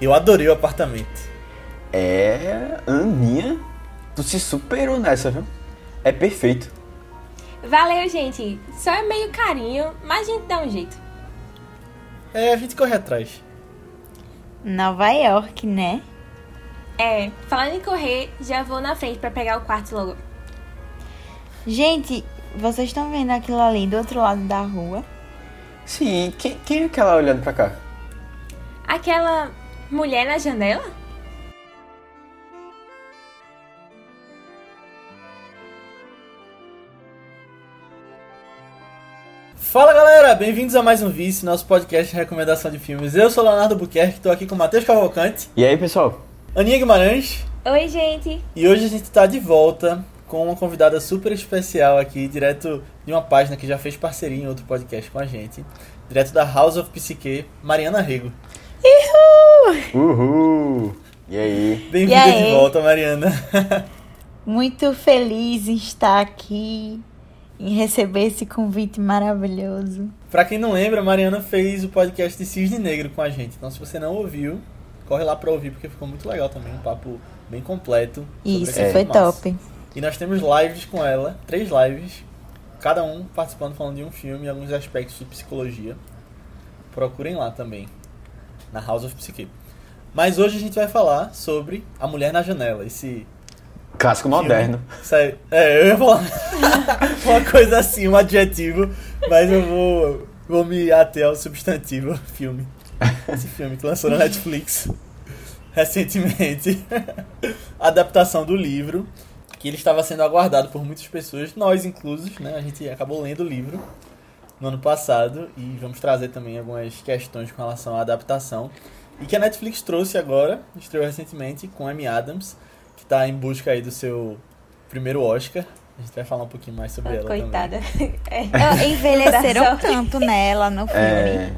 Eu adorei o apartamento. É. Aninha, tu se superou nessa, viu? É perfeito. Valeu, gente. Só é meio carinho, mas a gente dá um jeito. É, a gente corre atrás. Nova York, né? É, falando em correr, já vou na frente pra pegar o quarto logo. Gente, vocês estão vendo aquilo ali do outro lado da rua? Sim, quem, quem é aquela olhando pra cá? Aquela mulher na janela? Fala galera, bem-vindos a mais um Vice, nosso podcast de recomendação de filmes. Eu sou Leonardo Buquerque, estou aqui com o Matheus Cavalcante, E aí, pessoal? Aninha Guimarães, Oi, gente. e hoje a gente está de volta com uma convidada super especial aqui, direto de uma página que já fez parceria em outro podcast com a gente, direto da House of Psique, Mariana Rego. Uhul! E aí? Bem-vinda de volta, Mariana. Muito feliz em estar aqui, em receber esse convite maravilhoso. Pra quem não lembra, a Mariana fez o podcast de Cisne Negro com a gente, então se você não ouviu, corre lá pra ouvir porque ficou muito legal também, um papo bem completo. Isso, foi top. E nós temos lives com ela, três lives, cada um participando falando de um filme e alguns aspectos de psicologia. Procurem lá também, na House of Psyche. Mas hoje a gente vai falar sobre A Mulher na Janela, esse Clássico filme. moderno. Sério, é, eu ia falar uma coisa assim, um adjetivo, mas eu vou, vou me ater ao substantivo filme. Esse filme que lançou na Netflix recentemente. Adaptação do livro, que ele estava sendo aguardado por muitas pessoas, nós inclusos, né? A gente acabou lendo o livro no ano passado e vamos trazer também algumas questões com relação à adaptação. E que a Netflix trouxe agora, estreou recentemente, com Amy Adams, que está em busca aí do seu primeiro Oscar. A gente vai falar um pouquinho mais sobre ela Coitada. É. Ah, Envelheceram Dá sorte. tanto nela no filme. É.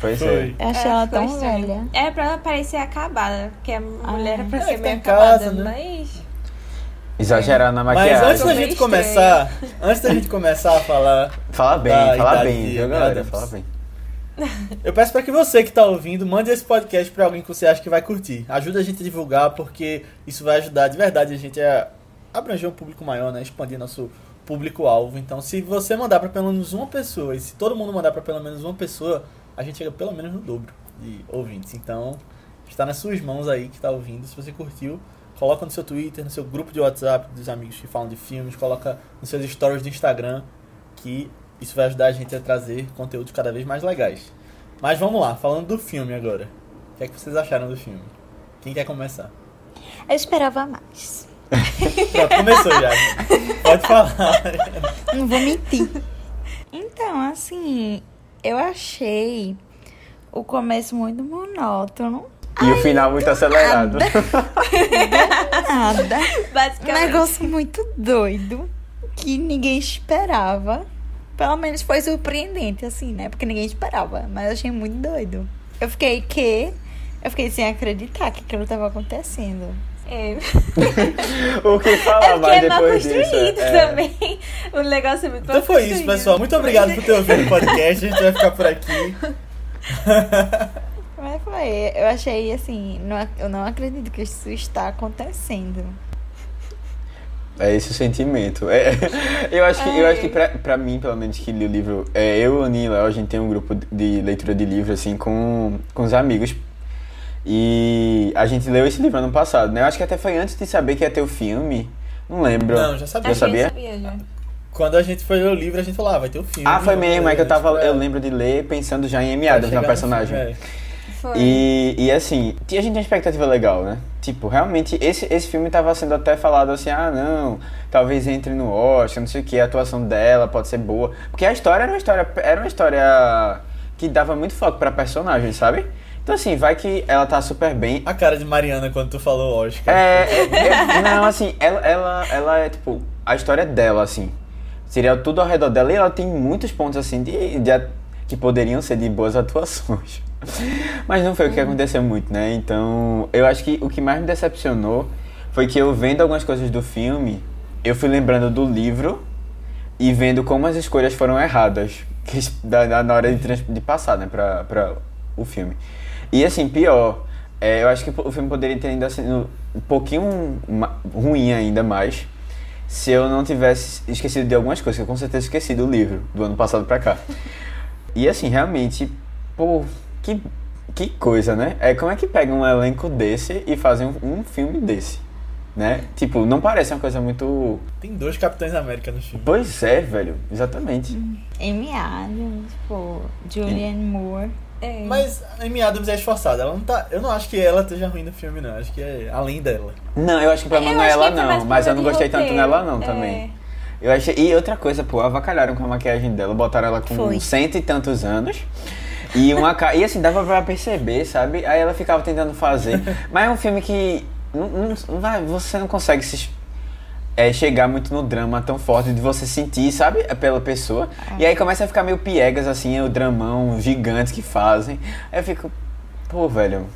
Pois Foi. Eu achei É, ela tão estranho. velha. É pra ela parecer acabada, porque a mulher é pra É, ser meio tá em casa, acabada, né? mas... Exagerar na Mas maquiagem. antes da gente começar, antes da gente começar a falar, Fala bem, fala bem, viu, galera? Fala bem. eu peço para que você que tá ouvindo, mande esse podcast para alguém que você acha que vai curtir. Ajuda a gente a divulgar, porque isso vai ajudar de verdade a gente a abranger um público maior, né? Expandir nosso público-alvo. Então, se você mandar para pelo menos uma pessoa, e se todo mundo mandar para pelo menos uma pessoa, a gente chega pelo menos no dobro de ouvintes. Então, está nas suas mãos aí que tá ouvindo. Se você curtiu, coloca no seu Twitter, no seu grupo de WhatsApp dos amigos que falam de filmes, coloca nos seus stories do Instagram, que isso vai ajudar a gente a trazer conteúdos cada vez mais legais. Mas vamos lá, falando do filme agora. O que é que vocês acharam do filme? Quem quer começar? Eu esperava mais. Pronto, começou já. Pode falar. Não vou mentir. Então, assim, eu achei o começo muito monótono. E o final muito acelerado. Nada. Um Basicamente. negócio muito doido que ninguém esperava. Pelo menos foi surpreendente, assim, né? Porque ninguém esperava. Mas eu achei muito doido. Eu fiquei que. Eu fiquei sem acreditar que aquilo tava acontecendo. É, o que é falar porque mais é mal depois disso? construído é. também. O negócio é muito Então foi isso, pessoal. Muito obrigado por ter ouvido o podcast. A gente vai ficar por aqui. Mas foi. Eu achei assim. Não, eu não acredito que isso está acontecendo. É esse o sentimento. É, eu acho que, eu acho que pra, pra mim, pelo menos, que li o livro, é, eu, Aninha e Léo, a gente tem um grupo de leitura de livro, assim, com, com os amigos. E a gente leu esse livro ano passado, né? Eu acho que até foi antes de saber que ia ter o filme. Não lembro. Não, já sabia. Que sabia? sabia já. Quando a gente foi ler o livro, a gente falou, ah, vai ter o filme. Ah, foi mesmo, é que eu tava. Eu lembro de ler pensando já em Amy Adams na no personagem. filme, é. Foi. E, e assim, a gente tem uma expectativa legal, né? Tipo, realmente, esse, esse filme tava sendo até falado assim, ah, não, talvez entre no Oscar, não sei o que, a atuação dela pode ser boa. Porque a história era uma história, era uma história que dava muito foco pra personagem, sabe? Então assim, vai que ela tá super bem. A cara de Mariana quando tu falou Oscar. É, é, é, não, assim, ela, ela, ela é tipo, a história dela, assim. Seria tudo ao redor dela e ela tem muitos pontos, assim, de, de que poderiam ser de boas atuações. Mas não foi o que aconteceu muito, né? Então, eu acho que o que mais me decepcionou foi que eu vendo algumas coisas do filme, eu fui lembrando do livro e vendo como as escolhas foram erradas que- da- na hora de, de passar, né, pra, pra o filme. E assim, pior, é, eu acho que o filme poderia ter ainda sido um pouquinho ruim ainda mais se eu não tivesse esquecido de algumas coisas, que eu com certeza esqueci do livro do ano passado pra cá. E assim, realmente, pô, que, que coisa, né? É como é que pega um elenco desse e fazem um, um filme desse, né? Tipo, não parece uma coisa muito. Tem dois Capitães América no filme. Pois é, velho, exatamente. Amy Adams, tipo, Julianne Moore. É. Mas a Amy Adams é esforçada. Ela não tá. Eu não acho que ela esteja ruim no filme, não. Acho que é além dela. Não, eu acho que o problema Eu não é ela mais não, mas eu não gostei tanto roteiro. nela não É. também. Eu achei. E outra coisa, pô, avacalharam com a maquiagem dela, botaram ela com Foi. cento e tantos anos. E uma ca... E assim, dava pra perceber, sabe? Aí ela ficava tentando fazer. Mas é um filme que. Não, não- não vai, você não consegue se. é, chegar muito no drama tão forte de você sentir, sabe? Pela pessoa. E aí começa a ficar meio piegas, assim, o dramão gigante que fazem. Aí eu fico. Pô, velho.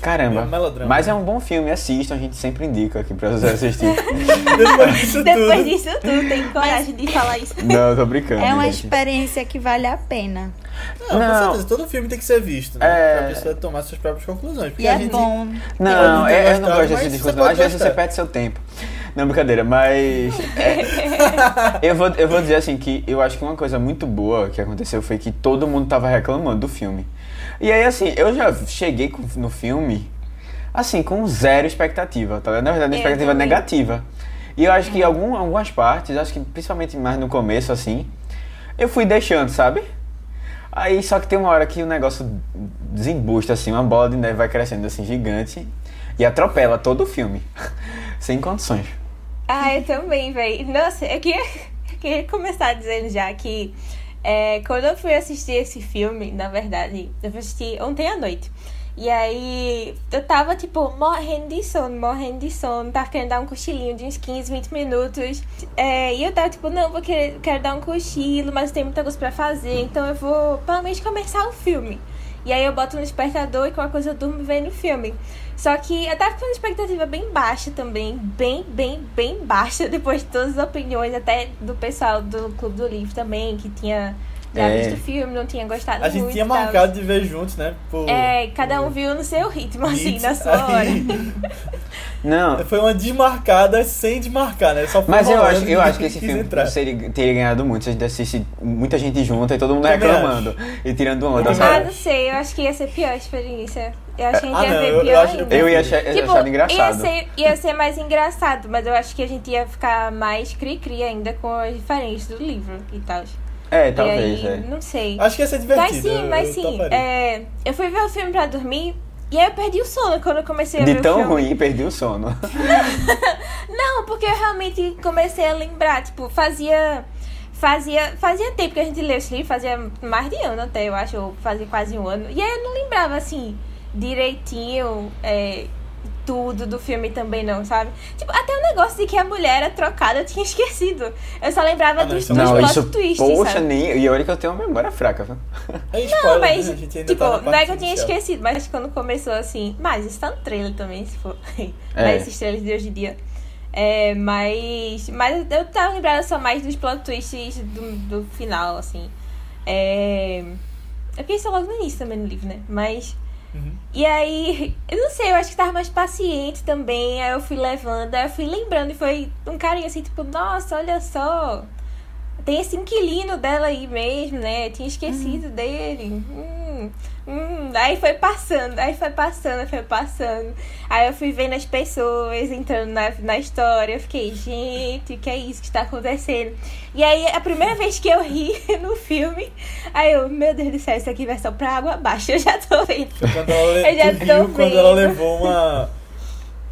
Caramba. Meio melodrama, Mas né? é um bom filme, assistam, a gente sempre indica aqui pra você assistir. Depois disso Depois tudo. disso tudo, tem coragem de falar isso. Não, tô brincando. É uma gente. experiência que vale a pena. Não, Não. com certeza. Todo filme tem que ser visto, né? É. Pra pessoa tomar suas próprias conclusões. Porque E a é gente. bom. Não, Pode eu, ter eu não gosto desse você discurso. Às vezes você perde seu tempo. Não, brincadeira, mas. é, eu, vou, eu vou dizer assim que eu acho que uma coisa muito boa que aconteceu foi que todo mundo tava reclamando do filme. E aí, assim, eu já cheguei no filme, assim, com zero expectativa, tá ligado? Na verdade, uma expectativa negativa. E eu acho que algum, algumas partes, acho que principalmente mais no começo, assim, eu fui deixando, sabe? Aí só que tem uma hora que o negócio desembusta, assim, uma bola de neve vai crescendo assim, gigante, e atropela todo o filme. Sem condições. Ah, eu também, velho. Nossa, eu queria, eu queria começar dizendo já que é, quando eu fui assistir esse filme, na verdade, eu fui assistir ontem à noite. E aí eu tava, tipo, morrendo de sono, morrendo de sono. Tava querendo dar um cochilinho de uns 15, 20 minutos. É, e eu tava, tipo, não, vou querer, quero dar um cochilo, mas tem muita coisa pra fazer. Então eu vou, pelo menos, começar o filme. E aí eu boto no despertador e qualquer coisa eu durmo vendo o filme. Só que eu tava com uma expectativa bem baixa também. Bem, bem, bem baixa. Depois de todas as opiniões, até do pessoal do Clube do Livro também, que tinha já É. visto o filme, não tinha gostado A gente muito. tinha tal. marcado de ver juntos, né? Por, É, cada um viu no seu ritmo, assim, na sua hora. Aí, Não, Foi uma desmarcada sem desmarcar, né? Só foi mas eu acho, eu acho que esse filme seria, teria ganhado muito se a gente assistisse muita gente junta e todo mundo Também reclamando e tirando onda? Ah, não sei, eu acho que ia ser pior a experiência. Eu acho que a gente Ah, ia não, ver eu- eu pior acho- ainda. Eu ia achar, eu Tipo, achar engraçado. Ia ser, ia ser mais engraçado, mas eu acho que a gente ia ficar mais cri-cri ainda com as diferenças do livro e tal. É, talvez, aí, é. não sei. Acho que ia ser divertido. Mas sim, eu- mas eu sim. é, eu fui ver o filme pra dormir e aí eu perdi o sono quando eu comecei a De ver o tão filme. ruim, perdi o sono. Não, porque eu realmente comecei a lembrar, tipo, fazia. Fazia, fazia tempo que a gente leu esse livro, fazia mais de ano até, eu acho, ou fazia quase um ano. E aí eu não lembrava, assim, direitinho é, tudo do filme também, não, sabe? Tipo, até o negócio de que a mulher era trocada eu tinha esquecido. Eu só lembrava Ah, não, dos, isso é dos Não, plot isso, twists, poxa, sabe? nem... E olha que eu tenho uma memória fraca, viu? É spoiler, Não, mas, né? Ainda tipo, tá não é que eu tinha inicial. esquecido, mas quando começou assim. Mas isso tá no trailer também, se for. É. Mas esses trailers de hoje em dia. É, mas. Mas eu tava lembrada só mais dos plot twists do, do final, assim. É. Eu pensei isso logo no início também no livro, né? Mas. Uhum. E aí, eu não sei, eu acho que tava mais paciente também. Aí eu fui levando, aí eu fui lembrando e foi um carinho assim, tipo, nossa, olha só. Tem esse inquilino dela aí mesmo, né? Eu tinha esquecido dele. Hum, hum. Aí foi passando, aí foi passando, foi passando. Aí eu fui vendo as pessoas entrando na, na história. Eu fiquei, gente, o que é isso que está acontecendo? E aí, a primeira vez que eu ri no filme, aí eu, meu Deus do céu, isso aqui vai só pra água abaixo. Eu já tô vendo. Quando ela, le- Eu já tô riu quando ela vendo. levou uma,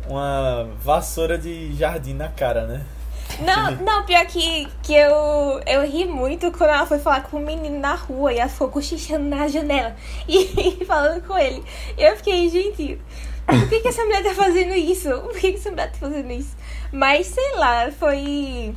uma vassoura de jardim na cara, né? Não, não, pior que, que eu, eu ri muito quando ela foi falar com o menino na rua e ela ficou cochichando na janela e, falando com ele. E eu fiquei, gente, por que, que essa mulher tá fazendo isso? Por que, que essa mulher tá fazendo isso? Mas sei lá, foi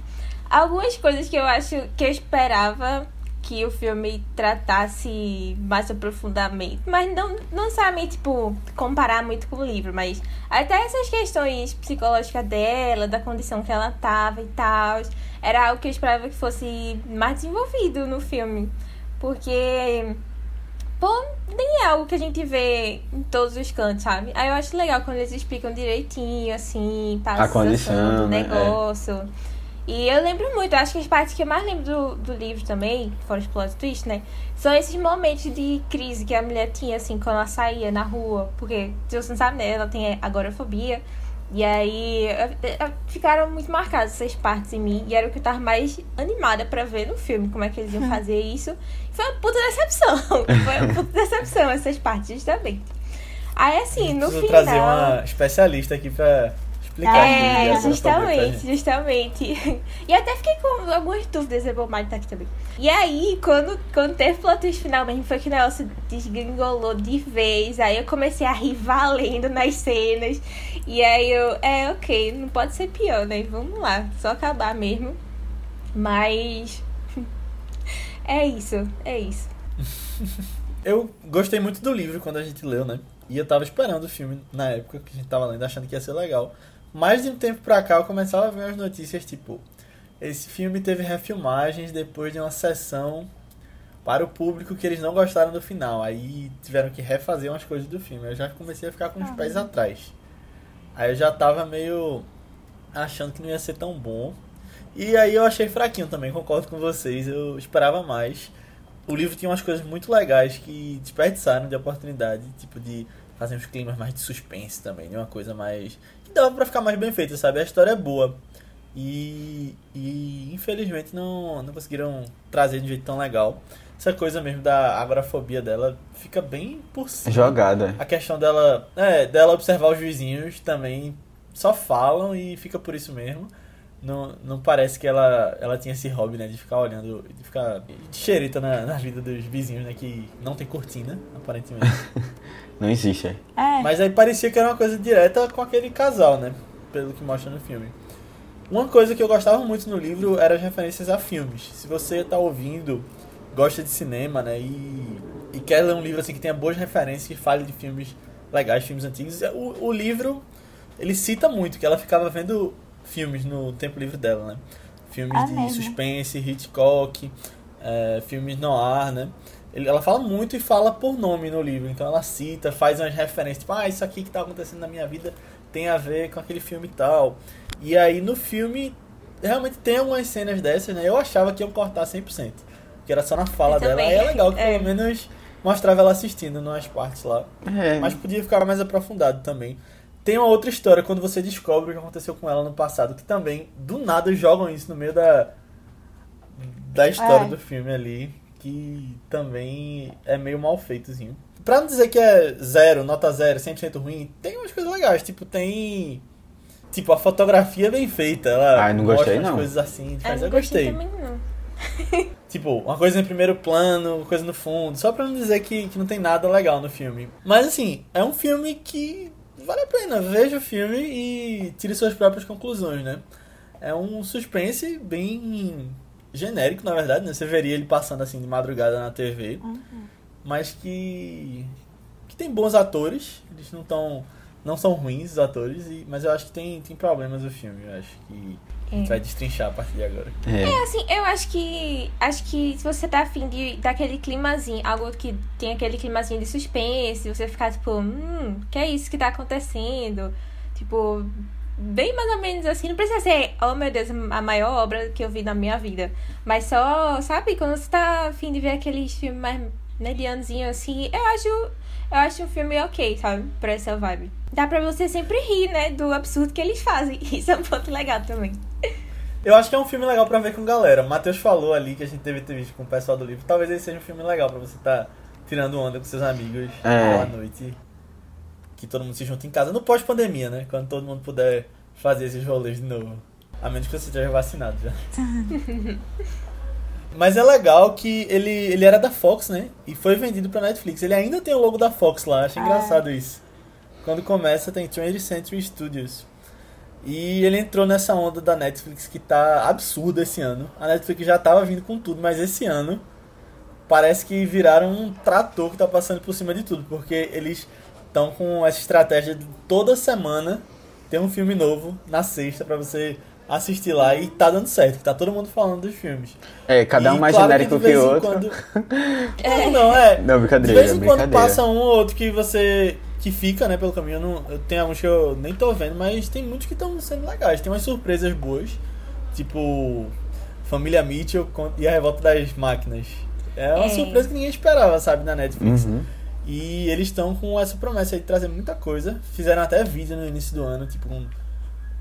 algumas coisas que eu acho que eu esperava que o filme tratasse mais aprofundamento. Mas não, não necessariamente, tipo, comparar muito com o livro, mas até essas questões psicológicas dela, da condição que ela tava e tal, era algo que eu esperava que fosse mais desenvolvido no filme. Porque pô, nem é algo que a gente vê em todos os cantos, sabe? Aí eu acho legal quando eles explicam direitinho, assim, passa A condição, do né? negócio. E eu lembro muito, acho que as partes que eu mais lembro do, do livro também, fora os plot twist, né? São esses momentos de crise que a mulher tinha, assim, quando ela saía na rua. Porque, se você não sabe, né? Ela tem agorafobia. E aí ficaram muito marcadas essas partes em mim. E era o que eu tava mais animada pra ver no filme, como é que eles iam fazer isso. Foi uma puta decepção. Foi uma puta decepção essas partes, justamente. Aí assim, no final. trazer uma especialista aqui pra explicar. É, justamente, justamente. E até fiquei com algumas dúvidas, é bom mais tá aqui também. E aí, quando, quando teve plot twist final mesmo, foi que o negócio desgringolou de vez. Aí eu comecei a rir valendo nas cenas. E aí eu, é, ok, não pode ser pior, né? Vamos lá, só acabar mesmo. Mas. É isso, é isso. Eu gostei muito do livro quando a gente leu, né? E eu tava esperando o filme na época que a gente tava lendo, achando que ia ser legal. Mas de um tempo pra cá eu começava a ver as notícias tipo: esse filme teve refilmagens depois de uma sessão para o público que eles não gostaram do final. Aí tiveram que refazer umas coisas do filme. Eu já comecei a ficar com os pés atrás. Aí eu já tava meio achando que não ia ser tão bom. E aí eu achei fraquinho também, concordo com vocês. Eu esperava mais. O livro tinha umas coisas muito legais que desperdiçaram de oportunidade, tipo de fazer uns climas mais de suspense também, de uma coisa mais. que dava pra ficar mais bem feita, sabe? A história é boa. E, e infelizmente não, não conseguiram trazer de um jeito tão legal. Essa coisa mesmo da agorafobia dela fica bem por cima. Jogada. A questão dela, é, dela observar os vizinhos também só falam e fica por isso mesmo. Não, não parece que ela, ela tinha esse hobby, né, de ficar olhando, de ficar de xereta na, na vida dos vizinhos, né, que não tem cortina, aparentemente. Não existe. é. É. Mas aí parecia que era uma coisa direta com aquele casal, né, pelo que mostra no filme. Uma coisa que eu gostava muito no livro era as referências a filmes. Se você tá ouvindo, gosta de cinema, né, e, e quer ler um livro assim que tenha boas referências, que fale de filmes legais, filmes antigos, o, o livro ele cita muito que ela ficava vendo filmes no tempo livre dela, né? Filmes Ah, de mesmo? suspense, Hitchcock, é, filmes noir, né? Ela fala muito e fala por nome no livro, então ela cita, faz umas referências, tipo, ah, isso aqui que tá acontecendo na minha vida tem a ver com aquele filme e tal. E aí no filme realmente tem algumas cenas dessas, né? Eu achava que iam cortar 100%, que era só na fala Eu dela. também. Aí é legal que É. pelo menos mostrava ela assistindo nas partes lá. É. Mas podia ficar mais aprofundado também. Tem uma outra história quando você descobre o que aconteceu com ela no passado, que também, do nada, jogam isso no meio da, da história É. do filme ali, que também é meio mal feitozinho. Pra não dizer que é zero, nota zero, 100% ruim, tem umas coisas legais, tipo, tem... Tipo, a fotografia é bem feita, ela Ai, não gostei, umas não. coisas assim, Eu mas não eu gostei. também, não. Tipo, uma coisa em primeiro plano, uma coisa no fundo, só pra não dizer que, que não tem nada legal no filme. Mas assim, é um filme que vale a pena. Veja o filme e tire suas próprias conclusões, né? É um suspense bem genérico, na verdade, né? Você veria ele passando assim de madrugada na TV, mas que que tem bons atores, eles não tão não são ruins os atores, e, mas eu acho que tem, tem problemas o filme, eu acho que a gente É. vai destrinchar a partir de agora. É. Assim, eu acho que. Acho que se você tá afim de daquele climazinho, algo que tem aquele climazinho de suspense, você ficar tipo, hum, que é isso que tá acontecendo? Tipo, bem mais ou menos assim. Não precisa ser, oh meu Deus, a maior obra que eu vi na minha vida. Mas só, sabe, quando você tá afim de ver aqueles filmes mais medianozinho assim, eu acho. Eu acho um filme ok, sabe? Pra essa vibe. Dá pra você sempre rir, né? Do absurdo que eles fazem. Isso é um ponto legal também. Eu acho que é um filme legal pra ver com galera. O Matheus falou ali que a gente teve entrevista com o pessoal do livro. Talvez ele seja um filme legal pra você estar tirando onda com seus amigos É. à noite. Que todo mundo se junta em casa. No pós-pandemia, né? Quando todo mundo puder fazer esses rolês de novo. A menos que você esteja vacinado já. Mas é legal que ele, ele era da Fox, né? E foi vendido pra Netflix. Ele ainda tem o logo da Fox lá. Acho engraçado isso. Quando começa tem 20th Century Studios. E ele entrou nessa onda da Netflix que tá absurda esse ano. A Netflix já tava vindo com tudo, mas esse ano parece que viraram um trator que tá passando por cima de tudo, porque eles estão com essa estratégia de toda semana ter um filme novo na sexta pra você assistir lá e tá dando certo, tá todo mundo falando dos filmes. É, cada um E mais claro genérico de que, em outro. quando- Não, não, é. Não, De brincadeira, vez em quando passa um ou outro que você. que fica, né, pelo caminho. Eu, não, eu tenho alguns que eu nem tô vendo, mas tem muitos que estão sendo legais. Tem umas surpresas boas. Tipo. Família Mitchell e a Revolta das Máquinas. É uma É. surpresa que ninguém esperava, sabe, na Netflix. Uhum. E eles estão com essa promessa aí de trazer muita coisa. Fizeram até vídeo no início do ano, tipo, um,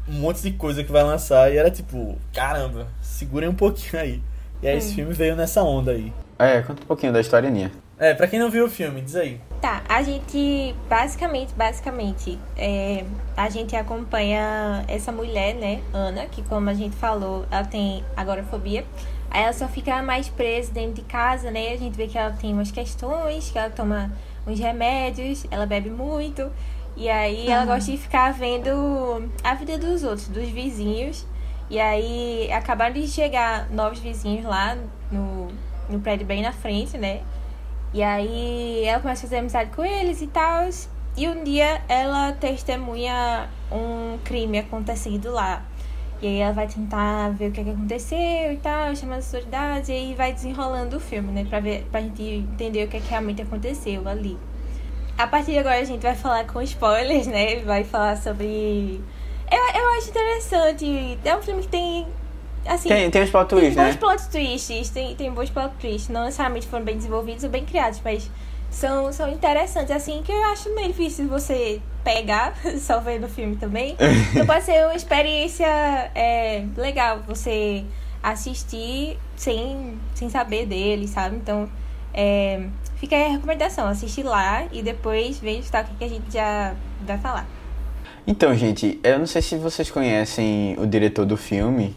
um monte de coisa que vai lançar. E era tipo, caramba, segurem um pouquinho aí. E aí esse filme veio nessa onda aí. É, conta um pouquinho da historinha. É, pra quem não viu o filme, diz aí. Tá, a gente basicamente, basicamente, é, a gente acompanha essa mulher, né, Ana, que como a gente falou, ela tem agorafobia. Aí ela só fica mais presa dentro de casa, né? A gente vê que ela tem umas questões, que ela toma uns remédios, ela bebe muito. E aí ela gosta de ficar vendo a vida dos outros, dos vizinhos. E aí acabaram de chegar novos vizinhos lá no, no prédio bem na frente, né? E aí ela começa a fazer amizade com eles e tal. E um dia ela testemunha um crime acontecido lá. E aí ela vai tentar ver o que, é que aconteceu e tal, chamando as autoridades, e aí vai desenrolando o filme, né? Pra, ver, pra gente entender o que, é que realmente aconteceu ali. A partir de agora a gente vai falar com spoilers, né? Vai falar sobre. Eu, eu acho interessante. É um filme que tem. Assim, Tem, tem os plot tem twists, bons né? plot twists, tem, tem bons plot twists. Não necessariamente foram bem desenvolvidos ou bem criados, mas são, são interessantes. Assim, que eu acho meio difícil você pegar só vendo o filme também. Então pode ser uma experiência é, legal você assistir sem, sem saber dele, sabe? Então, é, fica aí a recomendação. Assistir lá e depois tá, o que, que a gente já vai falar. Então, gente, eu não sei se vocês conhecem o diretor do filme,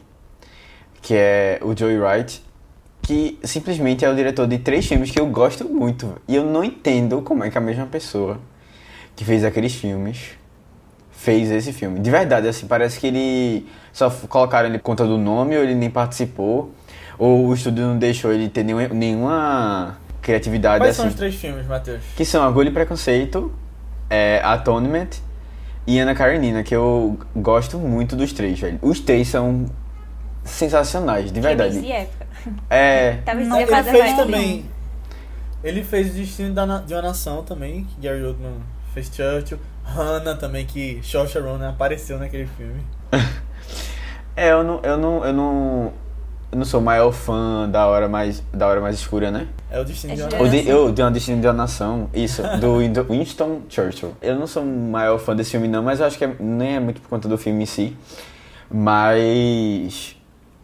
que é o Joey Wright, que simplesmente é o diretor de três filmes que eu gosto muito. E eu não entendo como é que a mesma pessoa que fez aqueles filmes fez esse filme. De verdade, assim, parece que ele só colocaram ele por conta do nome ou ele nem participou, ou o estúdio não deixou ele ter nenhuma, nenhuma criatividade Quais assim são os três filmes, Matheus? que são Orgulho e Preconceito, é, Atonement e Ana Karenina, que eu gosto muito dos três, velho. Os três são sensacionais, de verdade. de época. É, Talvez Não, Ele fez mais também. Ele fez o Destino da de uma Nação também, que Gary Oldman fez Churchill. Hannah também, que Saoirse Ronan apareceu naquele filme. é eu não, eu não, eu não, eu não sou o maior fã da hora mais, da hora mais escura, né? É o Destino É de uma Nação. de, eu, de uma Destino de uma Nação, isso, do Winston Churchill. Eu não sou o maior fã desse filme não, mas eu acho que é- nem é muito por conta do filme em si. Mas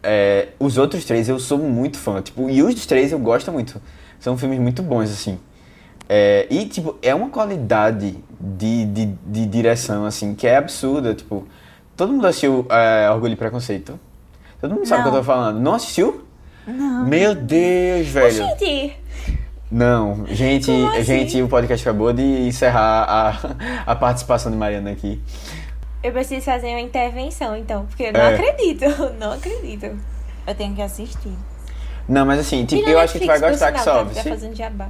é, os outros três eu sou muito fã, tipo, e os três eu gosto muito. São filmes muito bons, assim. É, e, tipo, é uma qualidade de, de, de direção, assim, que é absurda, tipo... Todo mundo assistiu é, Orgulho e Preconceito? Todo mundo sabe o que eu tô falando. Não assistiu? Não. Meu Deus, velho. Gente, Não, gente, assim? gente, o podcast acabou de encerrar a, a participação de Mariana aqui. Eu preciso fazer uma intervenção, então, porque eu não É. acredito, não acredito. Eu tenho que assistir. Não, mas assim, tipo, eu acho que tu vai gostar que sobe. tá? fazendo jabá.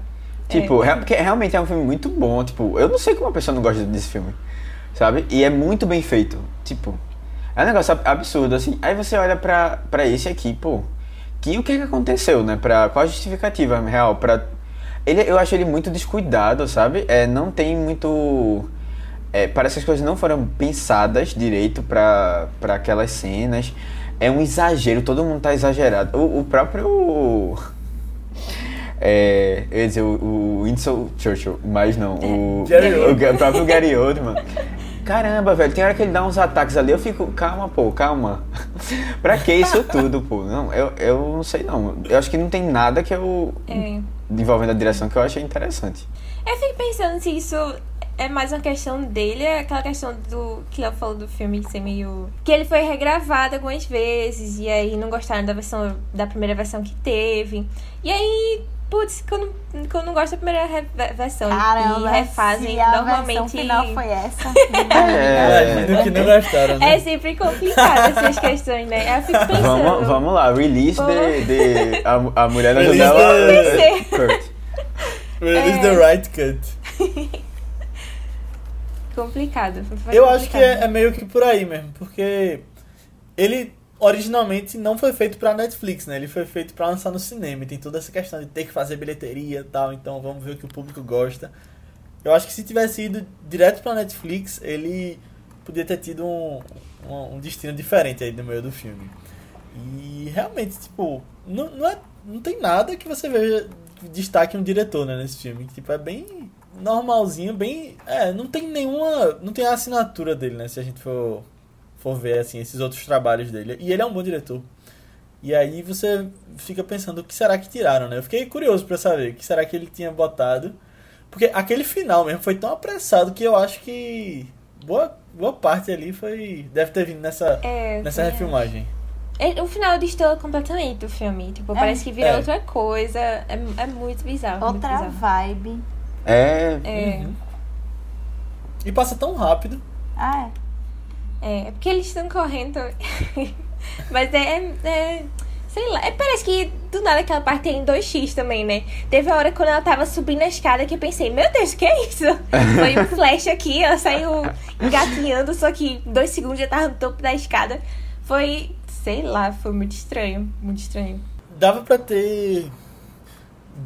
Tipo, É. real- porque realmente é um filme muito bom, tipo, eu não sei como uma pessoa não gosta desse filme, sabe? E é muito bem feito, tipo, é um negócio ab- absurdo, assim. Aí você olha pra, pra esse aqui, pô, que o que que aconteceu, né? Pra, qual a justificativa real? Pra, ele, eu acho ele muito descuidado, sabe? É, não tem muito... É, parece que as coisas não foram pensadas direito pra, pra aquelas cenas. É um exagero, todo mundo tá exagerado. O, o próprio... É, eu ia dizer o, o Winston Churchill, mas não, o, Gary o, Ga- próprio Gary Oldman. Caramba, velho, tem hora que ele dá uns ataques ali, eu fico, calma, pô, calma. pra que isso tudo, pô? Não, eu, eu não sei não. Eu acho que não tem nada que eu. É. envolvendo a direção que eu achei interessante. Eu fico pensando se isso é mais uma questão dele, é aquela questão do que eu falou do filme ser meio. Que ele foi regravado algumas vezes, e aí não gostaram da versão da primeira versão que teve. E aí, putz, quando, quando não gosta da primeira re- versão Caramba, e refazem, se a normalmente. versão final foi essa. É. Imagino que não gostaram, né? É sempre complicado essas questões, né? Eu fico pensando. Vamos, vamos lá, release Pô. de, de a, a mulher na Release janela. the- Kurt. Release É. the right cut. Complicado. Eu acho que complicado. é, é meio que por aí mesmo, porque ele originalmente não foi feito pra Netflix, né? Ele foi feito pra lançar no cinema. E tem toda essa questão de ter que fazer bilheteria e tal. Então vamos ver o que o público gosta. Eu acho que se tivesse ido direto pra Netflix, ele podia ter tido um, um, um destino diferente aí no meio do filme. E realmente, tipo, não, não, é, não tem nada que você veja que destaque um diretor né, nesse filme. Tipo, é bem normalzinho, bem. É, não tem nenhuma. Não tem a assinatura dele, né? Se a gente for, for ver assim, esses outros trabalhos dele. E ele é um bom diretor. E aí você fica pensando o que será que tiraram, né? Eu fiquei curioso para saber o que será que ele tinha botado. Porque aquele final mesmo foi tão apressado que eu acho que boa, boa parte ali foi. Deve ter vindo nessa, É, nessa refilmagem. É, O final destoa completamente o filme. Tipo, É. parece que virou É. outra coisa. É, é muito bizarro. muito Outra bizarro. vibe. É. É, Uhum. E passa tão rápido. Ah, é, é porque eles estão correndo. Mas é, é- Sei lá, é, parece que do nada aquela parte tem 2x também, né? Teve a hora quando ela tava subindo a escada que eu pensei, meu Deus, que é isso? Foi um flash aqui, ela saiu engatinhando, só que em dois segundos já tava no topo da escada. Foi, sei lá, foi muito estranho, muito estranho. Dava pra ter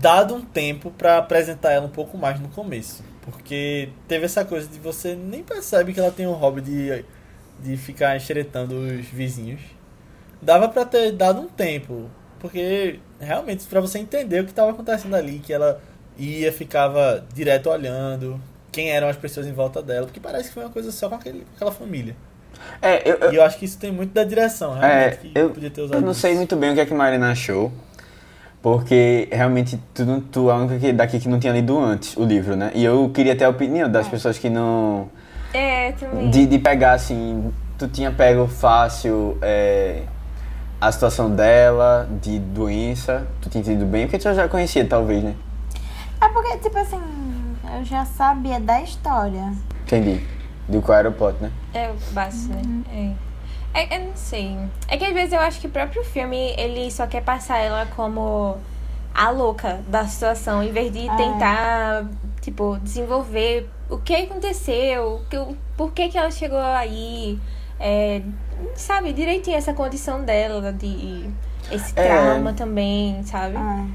dado um tempo pra apresentar ela um pouco mais no começo. Porque teve essa coisa de você nem percebe que ela tem um hobby de, de ficar xeretando os vizinhos. Dava pra ter dado um tempo. Porque realmente, pra você entender o que tava acontecendo ali, que ela ia, ficava direto olhando quem eram as pessoas em volta dela. Porque parece que foi uma coisa só com, aquele, com aquela família. É, eu, eu, E eu acho que isso tem muito da direção, realmente, É, eu, eu não sei isso. muito bem o que é que Marina achou. Porque realmente tu, não- tu é a única que- daqui que não tinha lido antes o livro, né? E eu queria ter a opinião das pessoas que não. É, também. De, de pegar assim. Tu tinha pego fácil é, a situação dela, de doença. Tu tinha entendido bem, porque tu já conhecia, talvez, né? é porque, tipo assim, eu já sabia da história. Entendi. Do qual era o plot, né? É o básico, né? É. É, eu não sei. É que às vezes eu acho que o próprio filme, ele só quer passar ela como a louca da situação, em vez de Ah, é. tentar, tipo, desenvolver o que aconteceu, o que, o- por que que ela chegou aí, é, sabe, direitinho essa condição dela, de esse É. trauma também, sabe? Ah,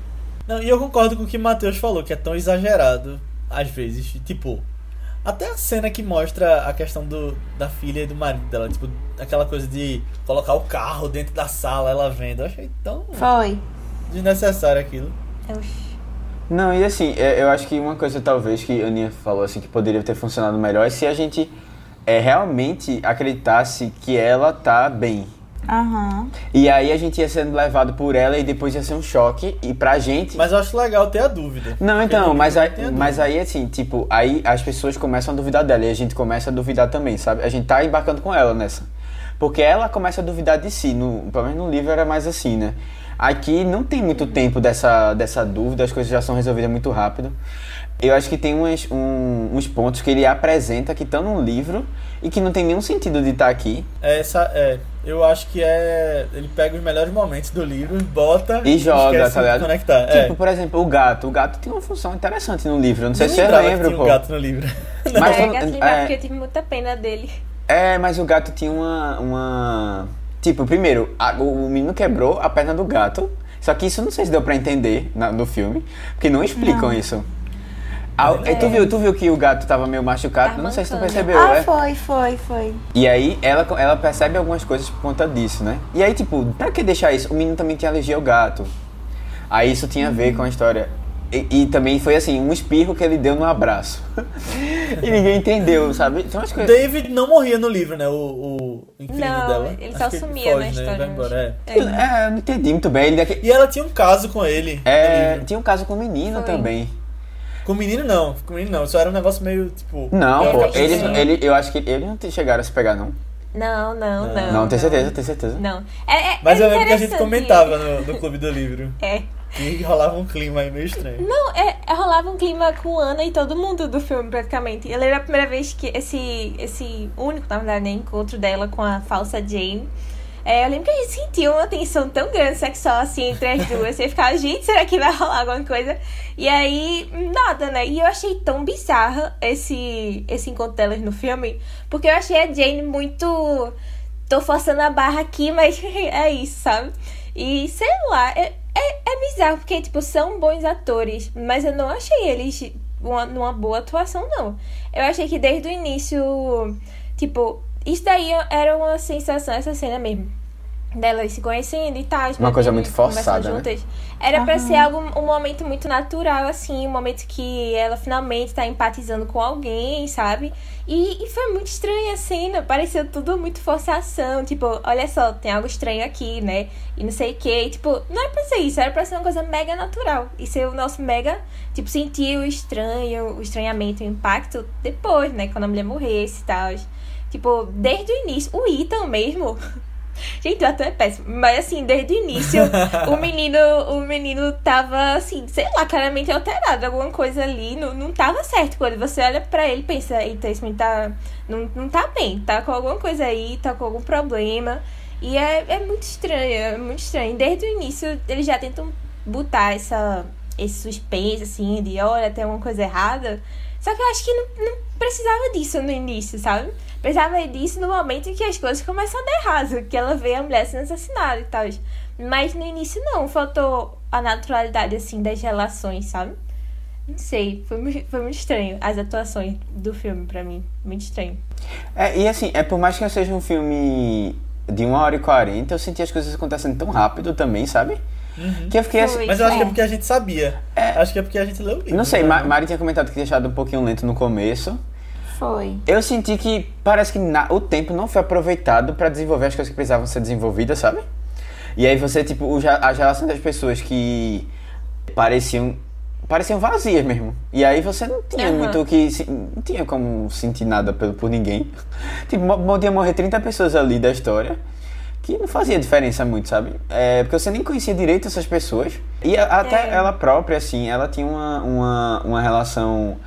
Não, e eu concordo com o que o Matheus falou, que é tão exagerado, às vezes. Tipo, até a cena que mostra a questão do, da filha e do marido dela, tipo, aquela coisa de colocar o carro dentro da sala, ela vendo. Eu achei tão foi. desnecessário aquilo. Oxi. Não, e assim, é- eu acho que uma coisa talvez que a Aninha falou assim que poderia ter funcionado melhor é se a gente é, realmente acreditasse que ela tá bem. Aham. E aí a gente ia sendo levado por ela e depois ia ser um choque. E pra gente. Mas eu acho legal ter a dúvida. Não, então, mas aí, mas aí assim, tipo, aí as pessoas começam a duvidar dela e a gente começa a duvidar também, sabe? A gente tá embarcando com ela nessa. Porque ela começa a duvidar de si, no, pelo menos no livro era mais assim, né? Aqui não tem muito tempo dessa, dessa dúvida, as coisas já são resolvidas muito rápido. Eu acho que tem uns, um- uns pontos que ele apresenta que estão no livro e que não tem nenhum sentido de estar aqui. Essa, é, eu acho que é. Ele pega os melhores momentos do livro, bota E joga, esquece tá de ligado? conectar. Tipo, é. por exemplo, o gato. O gato tem uma função interessante no livro. Eu não sei Nem se você lembra, pô. um gato no livro. Mas é, tu- gato é, porque eu tive muita pena dele. É, mas o gato tinha uma. uma... Tipo, primeiro, a- o menino quebrou a perna do gato. Só que isso não sei se deu pra entender na- no filme, porque não explicam isso. Ah, É. tu, viu, tu viu que o gato tava meio machucado? Tá não sei se tu percebeu, Ah, é? foi, foi, foi. E aí ela, ela percebe algumas coisas por conta disso, né? E aí, tipo, pra que deixar isso? O menino também tinha alergia ao gato. Aí isso tinha a ver com a história. E, e também foi assim, um espirro que ele deu no abraço. e ninguém entendeu, sabe? São as coisas. David não morria no livro, né? O, o inquilino Não, dela. ele Acho só que sumia na história, Né? Vai eu embora, é. acho. É, eu não entendi muito bem. Ele daqui... E ela tinha um caso com ele. É, tinha um caso com o menino Foi. também. Com o menino não, com o menino não. Só era um negócio meio, tipo. Não, É, pô, sentido. ele, eu acho que eles não te- chegaram a se pegar, não. Não, não, Não. não. Não, tenho certeza, tenho certeza. Não. É, é, Mas é eu lembro que a gente comentava no, no Clube do Livro. É. Que rolava um clima aí meio estranho. Não, é, é, rolava um clima com Ana e todo mundo do filme, praticamente. Eu lembro a primeira vez que esse, esse único, na verdade, né, encontro dela com a falsa Jane. É, eu lembro que a gente sentiu uma tensão tão grande sexual assim entre as duas. Você ficava, gente, será que vai rolar alguma coisa? E aí, nada, né? E eu achei tão bizarra esse, esse encontro delas no filme, porque eu achei a Jane muito tô forçando a barra aqui, mas é isso, sabe? E sei lá, é, é, é bizarro, porque, tipo, são bons atores, mas eu não achei eles uma, numa boa atuação, não. Eu achei que desde o início, tipo, isso daí era uma sensação, essa cena mesmo. Delas se conhecendo e tal. Uma coisa muito forçada, né? juntas. Era pra Aham. ser algo, um momento muito natural, assim, um momento que ela finalmente tá empatizando com alguém, sabe? E, e foi muito estranha a cena, pareceu tudo muito forçação, tipo, olha só, tem algo estranho aqui, né? E não sei o que, e, tipo, não era pra ser isso, era pra ser uma coisa mega natural. E ser o nosso mega, tipo, sentir o estranho, o estranhamento, o impacto depois, né? Quando a mulher morresse e tal. Tipo, desde o início, o Ethan mesmo. Gente, o ator é péssimo. Mas assim, desde o início, o menino, o menino tava assim, sei lá, claramente alterado. Alguma coisa ali não, não tava certo. Quando você olha pra ele e pensa, eita, esse menino tá. Não, não tá bem, tá com alguma coisa aí, tá com algum problema. E é, é muito estranho, é muito estranho. Desde o início, eles já tentam botar essa, esse suspense, assim, de olha, tem alguma coisa errada. Só que eu acho que não, não precisava disso no início, sabe? Precisava disso no momento em que as coisas começam a dar errado, que ela vê a mulher sendo assassinada e tal. Mas no início não, faltou a naturalidade, assim, das relações, sabe? Não sei, foi, foi muito estranho as atuações do filme pra mim. Muito estranho. É, e assim, é por mais que seja um filme de 1 hora e 40, eu senti as coisas acontecendo tão rápido também, sabe? Que eu fiquei assim. Mas eu acho que é É. porque a gente sabia. Acho que é porque a gente leu o livro. Não sei, né? Ma Mari tinha comentado que tinha achado um pouquinho lento no começo. Foi. Eu senti que parece que na- o tempo não foi aproveitado pra desenvolver as coisas que precisavam ser desenvolvidas, sabe? E aí você, tipo, o as relações das pessoas que pareciam pareciam vazias mesmo. E aí você não tinha Aham. muito o que. Não tinha como sentir nada pelo, por ninguém. tipo, podia morrer 30 pessoas ali da história. Que não fazia diferença muito, sabe? É, porque você nem conhecia direito essas pessoas. E a- até É. ela própria, assim, ela tinha uma, uma, uma relação.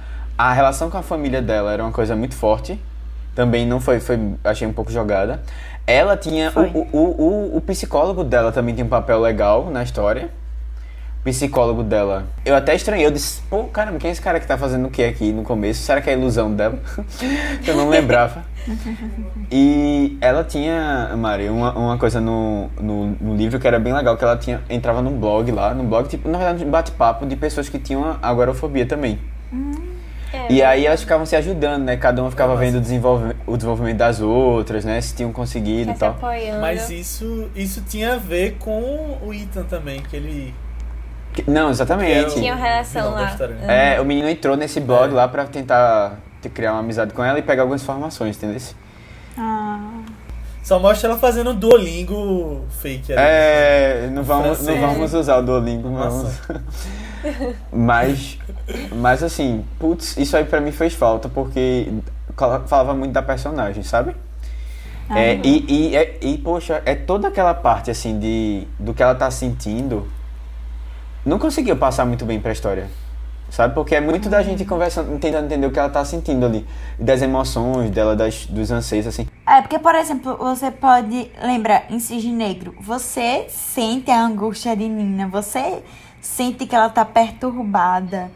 A relação com a família dela era uma coisa muito forte. Também não foi, foi achei um pouco jogada. Ela tinha. O, o, o, o psicólogo dela também tinha um papel legal na história. O psicólogo dela. Eu até estranhei, eu disse, pô, caramba, quem é esse cara que tá fazendo o que aqui no começo? Será que é a ilusão dela? eu não lembrava. E ela tinha, Mari, uma, uma coisa no, no, no livro que era bem legal, que ela tinha, entrava num blog lá, num blog, tipo, na verdade, um bate-papo de pessoas que tinham agorafobia também. É, E aí elas ficavam se ajudando, né? Cada uma ficava vendo o, desenvolve, o desenvolvimento das outras, né? Se tinham conseguido tá e tal. apoiando. Mas isso, isso tinha a ver com o Ethan também, que ele. Que- Não, exatamente. é o Tinha uma relação lá. né? É, o menino entrou nesse blog É. lá pra tentar te criar uma amizade com ela e pegar algumas informações, entendeu? Ah, Só mostra ela fazendo um Duolingo fake ali. É, não vamos, não vamos usar o Duolingo, vamos. Mas, mas assim, putz, isso aí pra mim fez falta porque falava muito da personagem, sabe? É, e, e, é- e, poxa, é toda aquela parte assim de do que ela tá sentindo. Não conseguiu passar muito bem pra história. Sabe? Porque é muito da gente conversando, tentando entender o que ela tá sentindo ali. Das emoções dela, das, dos anseios, assim. É, porque, por exemplo, você pode. Lembra, em Cisne Negro, você sente a angústia de Nina, você sente que ela tá perturbada.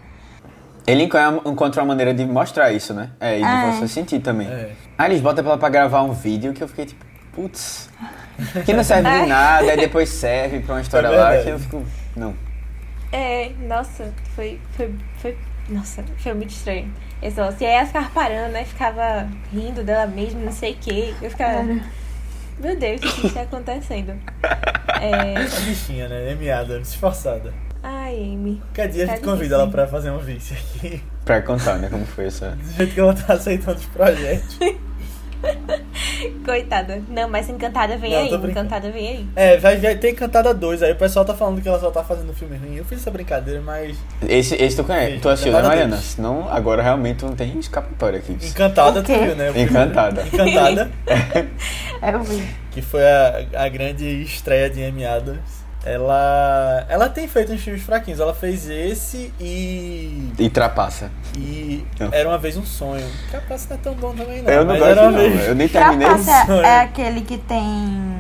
Ele enco- encontra uma maneira de mostrar isso, né? É, e de É. você sentir também. É. Aí eles botam ela pra gravar um vídeo que eu fiquei tipo, putz, que não serve de nada, aí depois serve pra uma história É lá que eu fico. Não. É, nossa, foi, foi, foi, nossa, foi muito estranho. Esse. E aí ela ficava parando, né? Ficava rindo dela mesma, não sei o quê. Eu ficava, meu Deus, o que está acontecendo? É, A bichinha, né? Adams, esforçada. Amy. Qualquer dia a gente convida ela pra fazer um vídeo aqui. Pra contar, né, como foi essa. Do jeito que ela tá aceitando os projetos. Coitada. Não, mas Encantada vem Não, aí. Encantada vem aí. É, vai, vai ter Encantada 2. Aí o pessoal tá falando que ela só tá fazendo filme ruim. Eu fiz essa brincadeira, mas. Esse, esse tu conhece, tu assistiu, né, Mariana? dois. Senão agora realmente não tem escapatória aqui. Encantada, tu viu, né? Encantada. Encantada, Eu vi. que foi a, a grande estreia de Amy Adams. Ela, ela tem feito uns filmes fraquinhos. Ela fez esse e. E trapaça. E Não. Era uma vez um sonho. Capaz não é tão bom também, não. eu não mas gosto, era uma não. vez. Eu nem terminei. Trapaça sonho. é aquele que tem.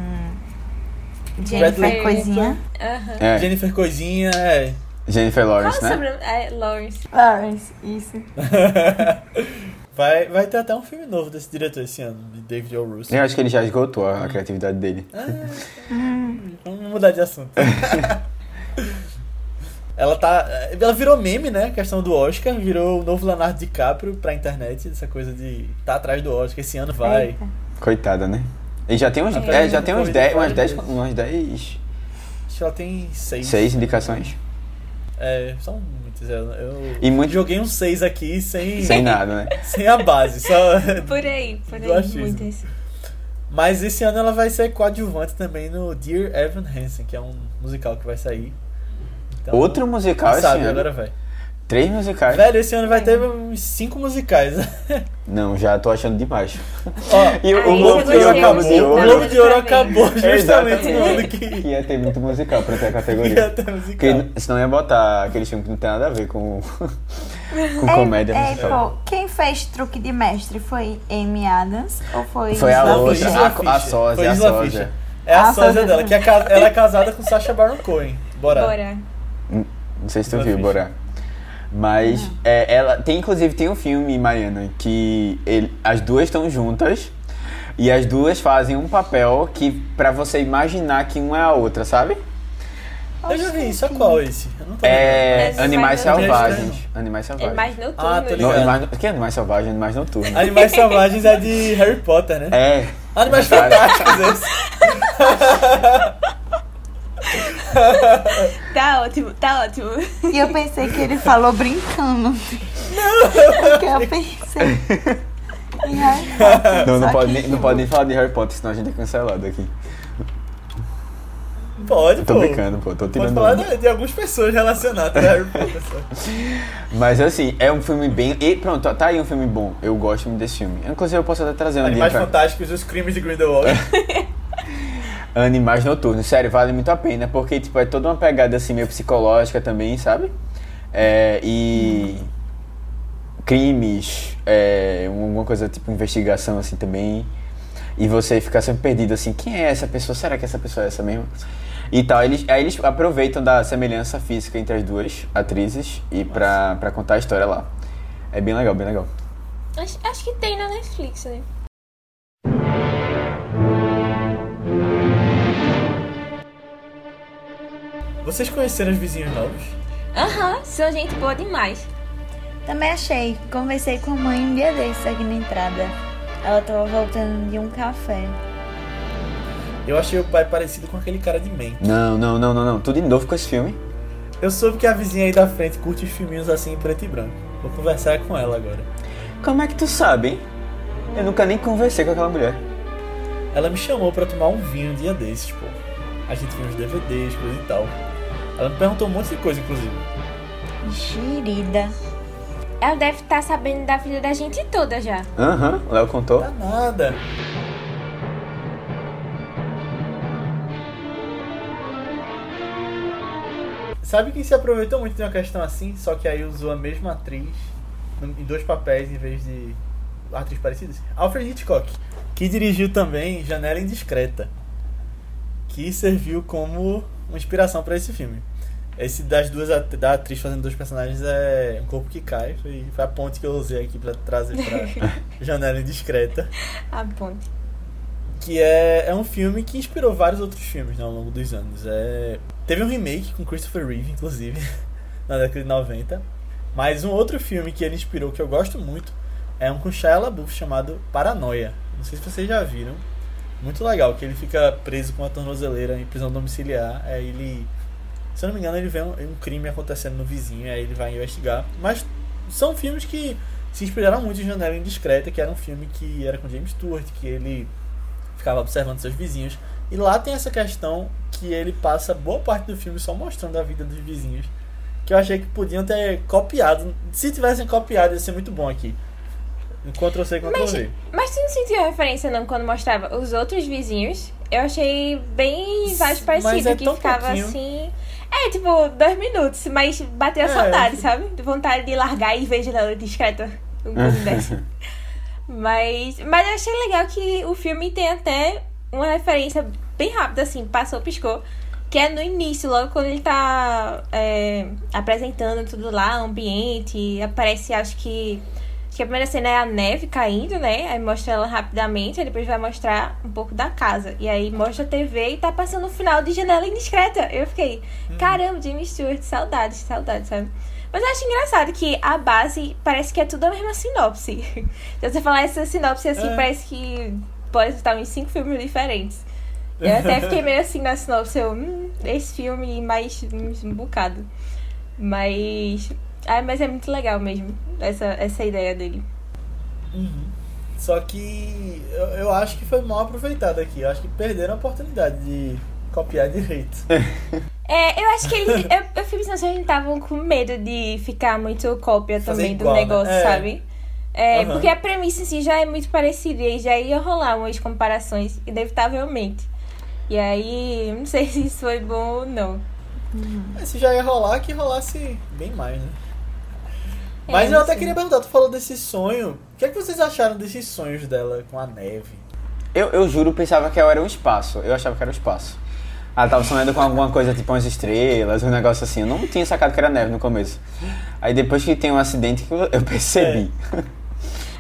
Jennifer Bradley Coisinha. É, Jennifer Coisinha, é. Jennifer Qual Lawrence, o né? É, Lawrence. Lawrence, isso. Vai, vai ter até um filme novo desse diretor esse ano, de David O. Russo. Eu acho que ele já esgotou a criatividade dele. Vamos mudar de assunto. ela tá. Ela virou meme, né? A questão do Oscar, virou o novo Leonardo DiCaprio pra internet, essa coisa de tá atrás do Oscar, esse ano vai. Eita. Coitada, né? Ele já tem uns, É. é, já tem uns Corrida 10, umas várias 10, vezes. umas 10, Acho que ela tem seis. 6 indicações. É, são. Eu, eu E muito- joguei uns seis aqui sem, Sem nada, né? sem a base. Só... Por aí, por aí. Muitas. Mas esse ano ela vai ser coadjuvante também no Dear Evan Hansen, que é um musical que vai sair. Então, Outro musical esse sabe, ano? agora vai. Três musicais? Velho, esse ano vai ter uns cinco musicais. Não, já tô achando demais. Ó, E o Globo de Ouro acabou o. Globo de Ouro acabou justamente no ano Exatamente. que Ia ter muito musical pra ter a ia categoria. ter musical. Porque senão ia botar aquele filme que não tem nada a ver com, com comédia é, musical. pô, quem fez truque de mestre foi Amy Adams ou foi Foi a outra, a- a Fisher. sósia, Foi a sósia. É a Ah, sósia sósia. dela, que é ela é casada com Sacha Baron Cohen. Bora. Bora. Não sei se tu viu, Fisher. Mas é, ela tem inclusive tem um filme, Mariana, que ele- as duas estão juntas e as duas fazem um papel que pra você imaginar que uma é a outra, sabe? Eu já vi isso, é qual esse? Eu não tô É Animais Selvagens. Animais É Selvagens. mais noturno. Ah, tô. Não, ligado. animais, que Animais Selvagens? Animais Noturnos. Animais Selvagens é de Harry Potter, né? É. Animais Verdade. Fantásticos esse. Tá ótimo, tá ótimo. E eu pensei que ele falou brincando. Não! Porque eu pensei. em Harry Potter, Não, não pode, nem, não pode nem falar de Harry Potter, senão a gente é cancelado aqui. Pode, Tô pô. brincando, pô, tô Pode tirando. falar onda. de, de algumas pessoas relacionadas a Harry Potter. só. Mas assim, é um filme bem. E pronto, tá aí um filme bom. Eu gosto muito desse filme. Inclusive, eu posso até trazer um dia Animais pra... Fantásticos, os crimes de Grindelwald. Animais Noturnos. Sério, vale muito a pena, porque tipo, é toda uma pegada assim meio psicológica também, sabe? É, e. Crimes, é, alguma coisa tipo investigação assim também. E você fica sempre perdido assim, quem é essa pessoa? Será que essa pessoa é essa mesmo? E tal, eles, aí eles aproveitam da semelhança física entre as duas atrizes e pra, pra contar a história lá. É bem legal, bem legal. Acho, acho que tem na Netflix, né? Vocês conheceram os vizinhos novos? Aham, são gente boa demais. Também achei. Conversei com a mãe um dia desses aqui na entrada. Ela tava voltando de um café. Eu achei o pai parecido com aquele cara de Man. Não, não, não, não, não. Tudo de novo com esse filme. Eu soube que a vizinha aí da frente curte os filminhos assim em preto e branco. Vou conversar com ela agora. Como é que tu sabe, hein? Eu nunca nem conversei com aquela mulher. Ela me chamou pra tomar um vinho um dia desses, pô. A gente viu uns DVDs, coisa e tal. Ela me perguntou um monte de coisa, inclusive. Xerida. Ela deve estar sabendo da vida da gente toda já. Aham, o Léo contou. Tá nada. Sabe quem se aproveitou muito de uma questão assim, só que aí usou a mesma atriz em dois papéis em vez de atriz parecidas? Alfred Hitchcock, que dirigiu também Janela Indiscreta, que serviu como uma inspiração para esse filme. Esse das duas da atriz fazendo dois personagens é um corpo que cai, foi, foi a ponte que eu usei aqui para trazer para Janela Indiscreta A ponte. que é, é um filme que inspirou vários outros filmes né, ao longo dos anos. É, teve um remake com Christopher Reeve, inclusive, na década de 90. Mas um outro filme que ele inspirou, que eu gosto muito, é um com Shia LaBeouf chamado Paranoia. Não sei se vocês já viram. Muito legal, que ele fica preso com uma tornozeleira em prisão domiciliar. Ele, se eu não me engano, ele vê um, um crime acontecendo no vizinho, aí ele vai investigar. Mas são filmes que se inspiraram muito em Janela Indiscreta, que era um filme que era com James Stewart, que ele ficava observando seus vizinhos. E lá tem essa questão que ele passa boa parte do filme só mostrando a vida dos vizinhos. Que eu achei que podiam ter copiado. Se tivessem copiado, ia ser muito bom aqui. Ctrl C, Ctrl Mas, V. mas tu não sentiu a referência não quando mostrava os outros vizinhos? Eu achei bem vários parecidos, é que tão ficava pouquinho. assim. É, tipo, dois minutos, mas bateu a É, saudade, sabe? De vontade de largar e ver janela discreta. Um dessa. Mas, mas eu achei legal que o filme tem até uma referência bem rápida, assim, passou, piscou. Que é no início, logo quando ele tá é, apresentando tudo lá, o ambiente. Aparece, acho que. Que a primeira cena é a neve caindo, né? Aí mostra ela rapidamente, aí depois vai mostrar um pouco da casa. E aí mostra a TV e tá passando o final de Janela Indiscreta. Eu fiquei, caramba, Jimmy Stewart, saudades, saudades, sabe? Mas eu acho engraçado que a base parece que é tudo a mesma sinopse. Se você falar essa sinopse assim, É. parece que pode estar em cinco filmes diferentes. Eu até fiquei meio assim na sinopse, eu, hum, esse filme mais um bocado. Mas. Ah, mas é muito legal mesmo, essa, essa ideia dele. Uhum. Só que eu, eu acho que foi mal aproveitado aqui. Eu acho que perderam a oportunidade de copiar direito. É, eu acho que eles. eu, eu fico pensando se eles estavam com medo de ficar muito cópia Fazer também igual, do né? negócio, É. sabe? É, Aham. porque a premissa em si já é muito parecida e aí já ia rolar umas comparações, inevitavelmente. E aí, não sei se isso foi bom ou não. Mas se já ia rolar, que rolasse bem mais, né? É, Mas eu até sim. queria perguntar, tu falou desse sonho. O que é que vocês acharam desses sonhos dela com a neve? Eu, eu juro, pensava que era um espaço. Eu achava que era um espaço. Ela tava sonhando com alguma coisa tipo umas estrelas, um negócio assim. Eu não tinha sacado que era neve no começo. Aí depois que tem um acidente que eu- percebi.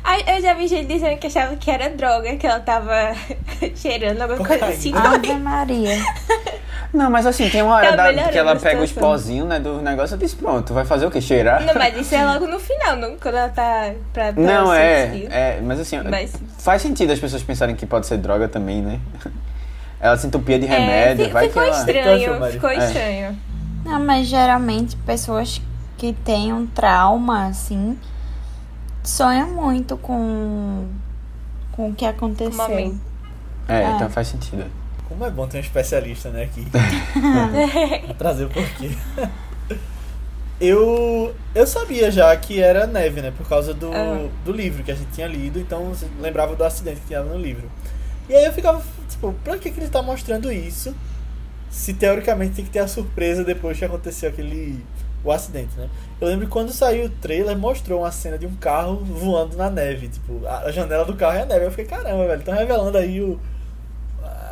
Aí eu já vi gente dizendo que achava que era droga, que ela tava cheirando alguma coisa assim. Ave Maria. Não, mas assim, tem uma hora Tá da- que ela pega os pozinhos né, do negócio e diz, pronto, vai fazer o quê? Cheirar? Não, mas isso é logo no final, não? Quando ela tá pra, pra Não, é, é, mas assim, Mas- faz sentido as pessoas pensarem que pode ser droga também, né? Ela se entupia de É, remédio, fi- vai ficou que ela... Estranho, Mari? ficou É. estranho. Não, mas geralmente pessoas que têm um trauma, assim, sonham muito com, com o que aconteceu. É, Ah. então faz sentido. Como é bom ter um especialista, né, aqui. trazer o porquê. Eu, eu sabia já que era neve, né? Por causa do, Ah. do livro que a gente tinha lido, então lembrava do acidente que tinha no livro. E aí eu ficava, tipo, pra que, que ele tá mostrando isso? Se teoricamente tem que ter a surpresa depois que aconteceu aquele. o acidente, né? Eu lembro quando saiu o trailer, mostrou uma cena de um carro voando na neve. Tipo, a a janela do carro é a neve. Eu fiquei, caramba, velho, estão revelando aí o.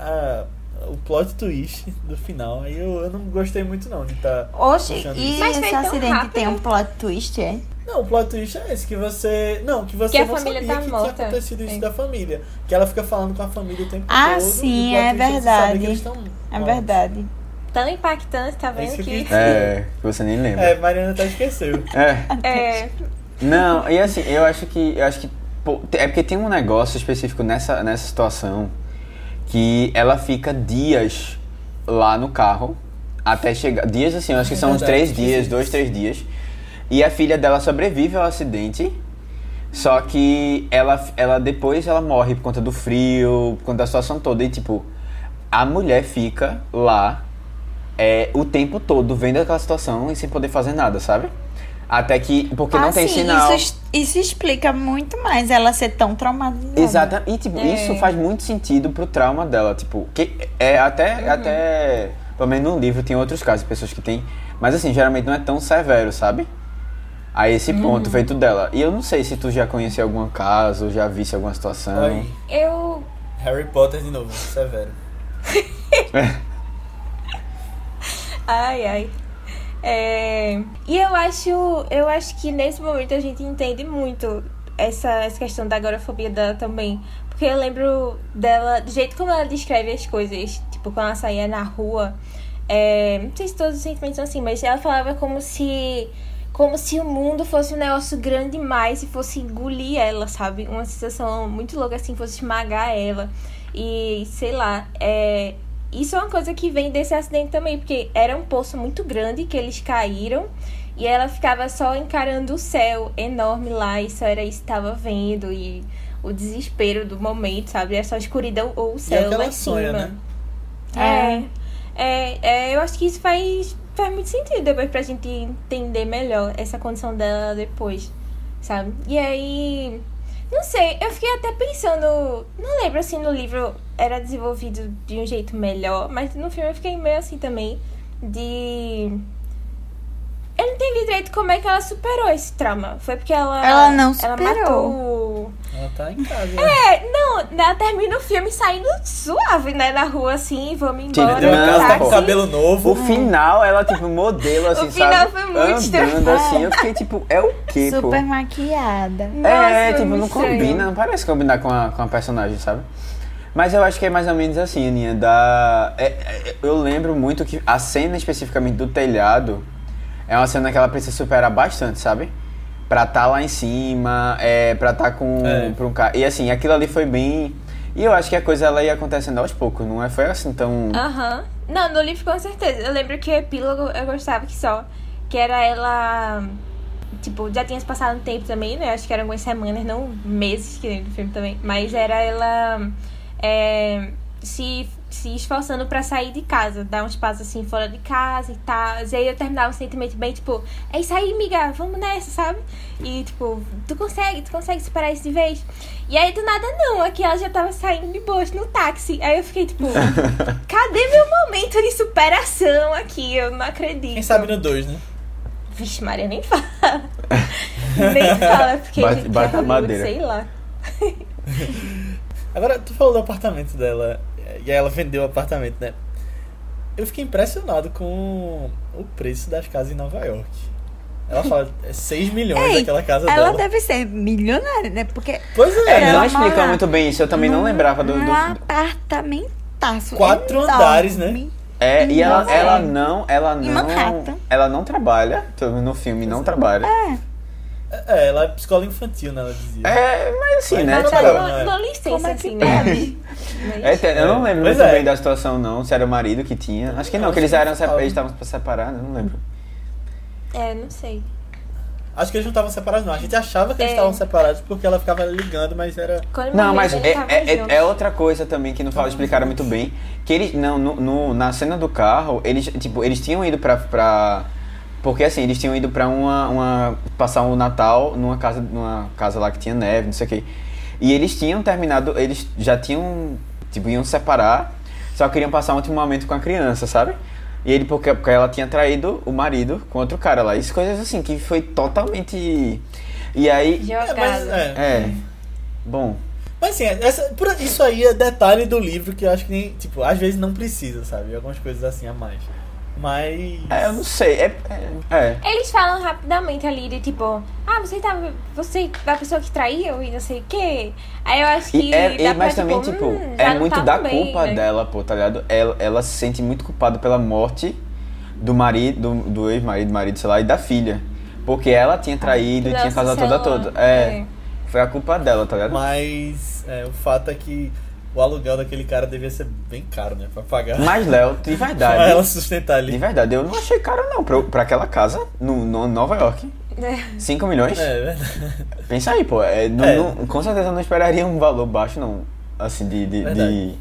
a- o plot twist do final. Aí eu, eu não gostei muito não de tá. Oxe, e isso. Esse tão acidente rápido. tem um plot twist, é? Não, o plot twist é esse, que você. Não, que você Que a não família sabia tá que morta. tinha acontecido isso É. da família. Que ela fica falando com a família o tempo Ah, todo. sim, o plot é saber verdade. É verdade. Tão impactante, tá É vendo isso que. É, que você nem lembra. É, Mariana até esqueceu. É. É, Não, e assim, eu acho que. Eu acho que. pô, é porque tem um negócio específico nessa, nessa situação que ela fica dias lá no carro até chegar. Dias assim, eu acho que É são uns três dias, dois, três dias. E a filha dela sobrevive ao acidente. Só que ela, ela depois ela morre por conta do frio, por conta da situação toda. E tipo, a mulher fica lá é, o tempo todo vendo aquela situação e sem poder fazer nada, sabe? Até que. Porque não ah, tem sim, sinal. Isso, isso explica muito mais ela ser tão traumatizada. Exata. E tipo, É. isso faz muito sentido pro trauma dela. Tipo, que é até. até pelo menos no livro tem outros casos de pessoas que têm. Mas assim, geralmente não é tão severo, sabe? A esse ponto feito dela. E eu não sei se tu já conhecia algum caso, já visse alguma situação. Aí. eu. Harry Potter de novo, severo. Ai, ai. É, E eu acho, eu acho que nesse momento a gente entende muito essa, essa questão da agorafobia dela também. Porque eu lembro dela, do jeito como ela descreve as coisas, tipo, quando ela saía na rua. é, Não sei se todos os sentimentos são assim, mas ela falava como se. Como se o mundo fosse um negócio grande demais e fosse engolir ela, sabe? Uma sensação muito louca assim, fosse esmagar ela. E sei lá, é, isso é uma coisa que vem desse acidente também, porque era um poço muito grande que eles caíram e ela ficava só encarando o céu enorme lá e só era isso que estava vendo e o desespero do momento, sabe? Era só a escuridão ou o E é céu o que lá em sonha, cima. né? É, é, é, eu acho que isso faz, faz muito sentido depois pra gente entender melhor essa condição dela depois, sabe? E aí, não sei, eu fiquei até pensando, não lembro assim no livro era desenvolvido de um jeito melhor, mas no filme eu fiquei meio assim também de eu não entendi direito como é que ela superou esse trauma. Foi porque ela Ela não ela superou. matou o- Ela tá em casa. né? É, não, ela termina o filme saindo suave, né, na rua, assim, vamos embora. Não, casa, tá com pô. cabelo novo. O final, ela, tipo, modelo, assim, O final sabe? foi muito Andando estranho. assim, eu fiquei, tipo, é o quê, pô? Super maquiada. Nossa, é, tipo, não estranho. combina, não parece combinar com a, com a personagem, sabe? Mas eu acho que é mais ou menos assim, Aninha, da... é- é- eu lembro muito que a cena especificamente do telhado é uma cena que ela precisa superar bastante, sabe? Pra tá lá em cima, é, pra tá com É. pra um cara. E assim, aquilo ali foi bem... E eu acho que a coisa ela ia acontecendo aos poucos, não é? Foi assim tão... Aham. Não, no livro com certeza. Eu lembro que o epílogo eu gostava que só. Que era ela. Tipo, já tinha se passado um tempo também, né? Acho que eram algumas semanas, não meses, que nem no filme também. Mas era ela é, se, se esforçando pra sair de casa, dar uns passos assim fora de casa e tal. E aí eu terminava um sentimento bem, tipo, é isso aí, amiga, vamos nessa, sabe? E tipo, tu consegue, tu consegue superar isso de vez. E aí do nada não, aqui ela já tava saindo de boas no táxi. Aí eu fiquei tipo, cadê meu momento de superação aqui? Eu não acredito. Quem sabe no 2, né? Vixe, Maria, nem fala. nem fala, porque Bate- gente, bate é Hollywood, madeira. sei lá. Agora, tu falou do apartamento dela, e aí ela vendeu o apartamento, né? Eu fiquei impressionado com o preço das casas em Nova York. Ela fala, é 6 milhões Ei, aquela casa Ela dela. deve ser milionária, né? Porque Pois é, É, né? não Ela explica mora muito bem isso, eu também não lembrava do... do- do- apartamentaço. Quatro enorme. andares, né? É, e ela, ela não, ela não, ela não trabalha, no filme não trabalha. É, ela é psicóloga infantil, né? Ela dizia. É, mas assim, Mas né? não tipo, Não, não é? não licença, Como é que assim, pode? né? Mas- é, te- eu não lembro Pois muito é. bem da situação não, se era o marido que tinha. Acho que não, Acho que eles que eram não separados, eles estavam separados, não lembro. É, não sei. Acho que eles não estavam separados, não. A gente achava que eles É. estavam separados porque ela ficava ligando, mas era. Quando Não, mas é, é, junto. é outra coisa também que não fala, explicaram muito bem. Que eles, não, no, no- na cena do carro, eles, tipo, eles tinham ido pra, pra porque assim, eles tinham ido pra uma, uma, passar o Natal numa casa, numa casa lá que tinha neve, não sei o que. E eles tinham terminado, eles já tinham, tipo, iam separar, só queriam passar um último momento com a criança, sabe? E ele, porque, porque ela tinha traído o marido com outro cara lá. Isso coisas assim, que foi totalmente... E aí... É, mas, é. É... Bom... Mas assim, essa, por- isso aí é detalhe do livro que eu acho que nem. Tipo, às vezes não precisa, sabe? Algumas coisas assim a mais. Mas. É, eu não sei. É, é, é. Eles falam rapidamente ali de tipo, ah, você tava. Você é a pessoa que traiu e não sei o quê. Aí eu acho que. E é, e- mas pra, também, tipo, tipo, hum, é muito tá da bem, culpa né? dela, pô, tá ligado? Ela, ela se sente muito culpada pela morte do marido, do, do ex-marido, marido, sei lá, e da filha. Porque ela tinha traído e tinha casado toda toda. É, é. Foi a culpa dela, tá ligado? Mas é, o fato é que o aluguel daquele cara devia ser bem caro, né? Pra pagar. Mas, Léo, de pra verdade. ela sustentar De ali. verdade, eu não achei caro não pra, pra aquela casa no, no Nova York. É. 5 milhões? É, verdade. Pensa aí, pô. É, não- É. não- com certeza eu não esperaria um valor baixo, não. Assim, de. de, de-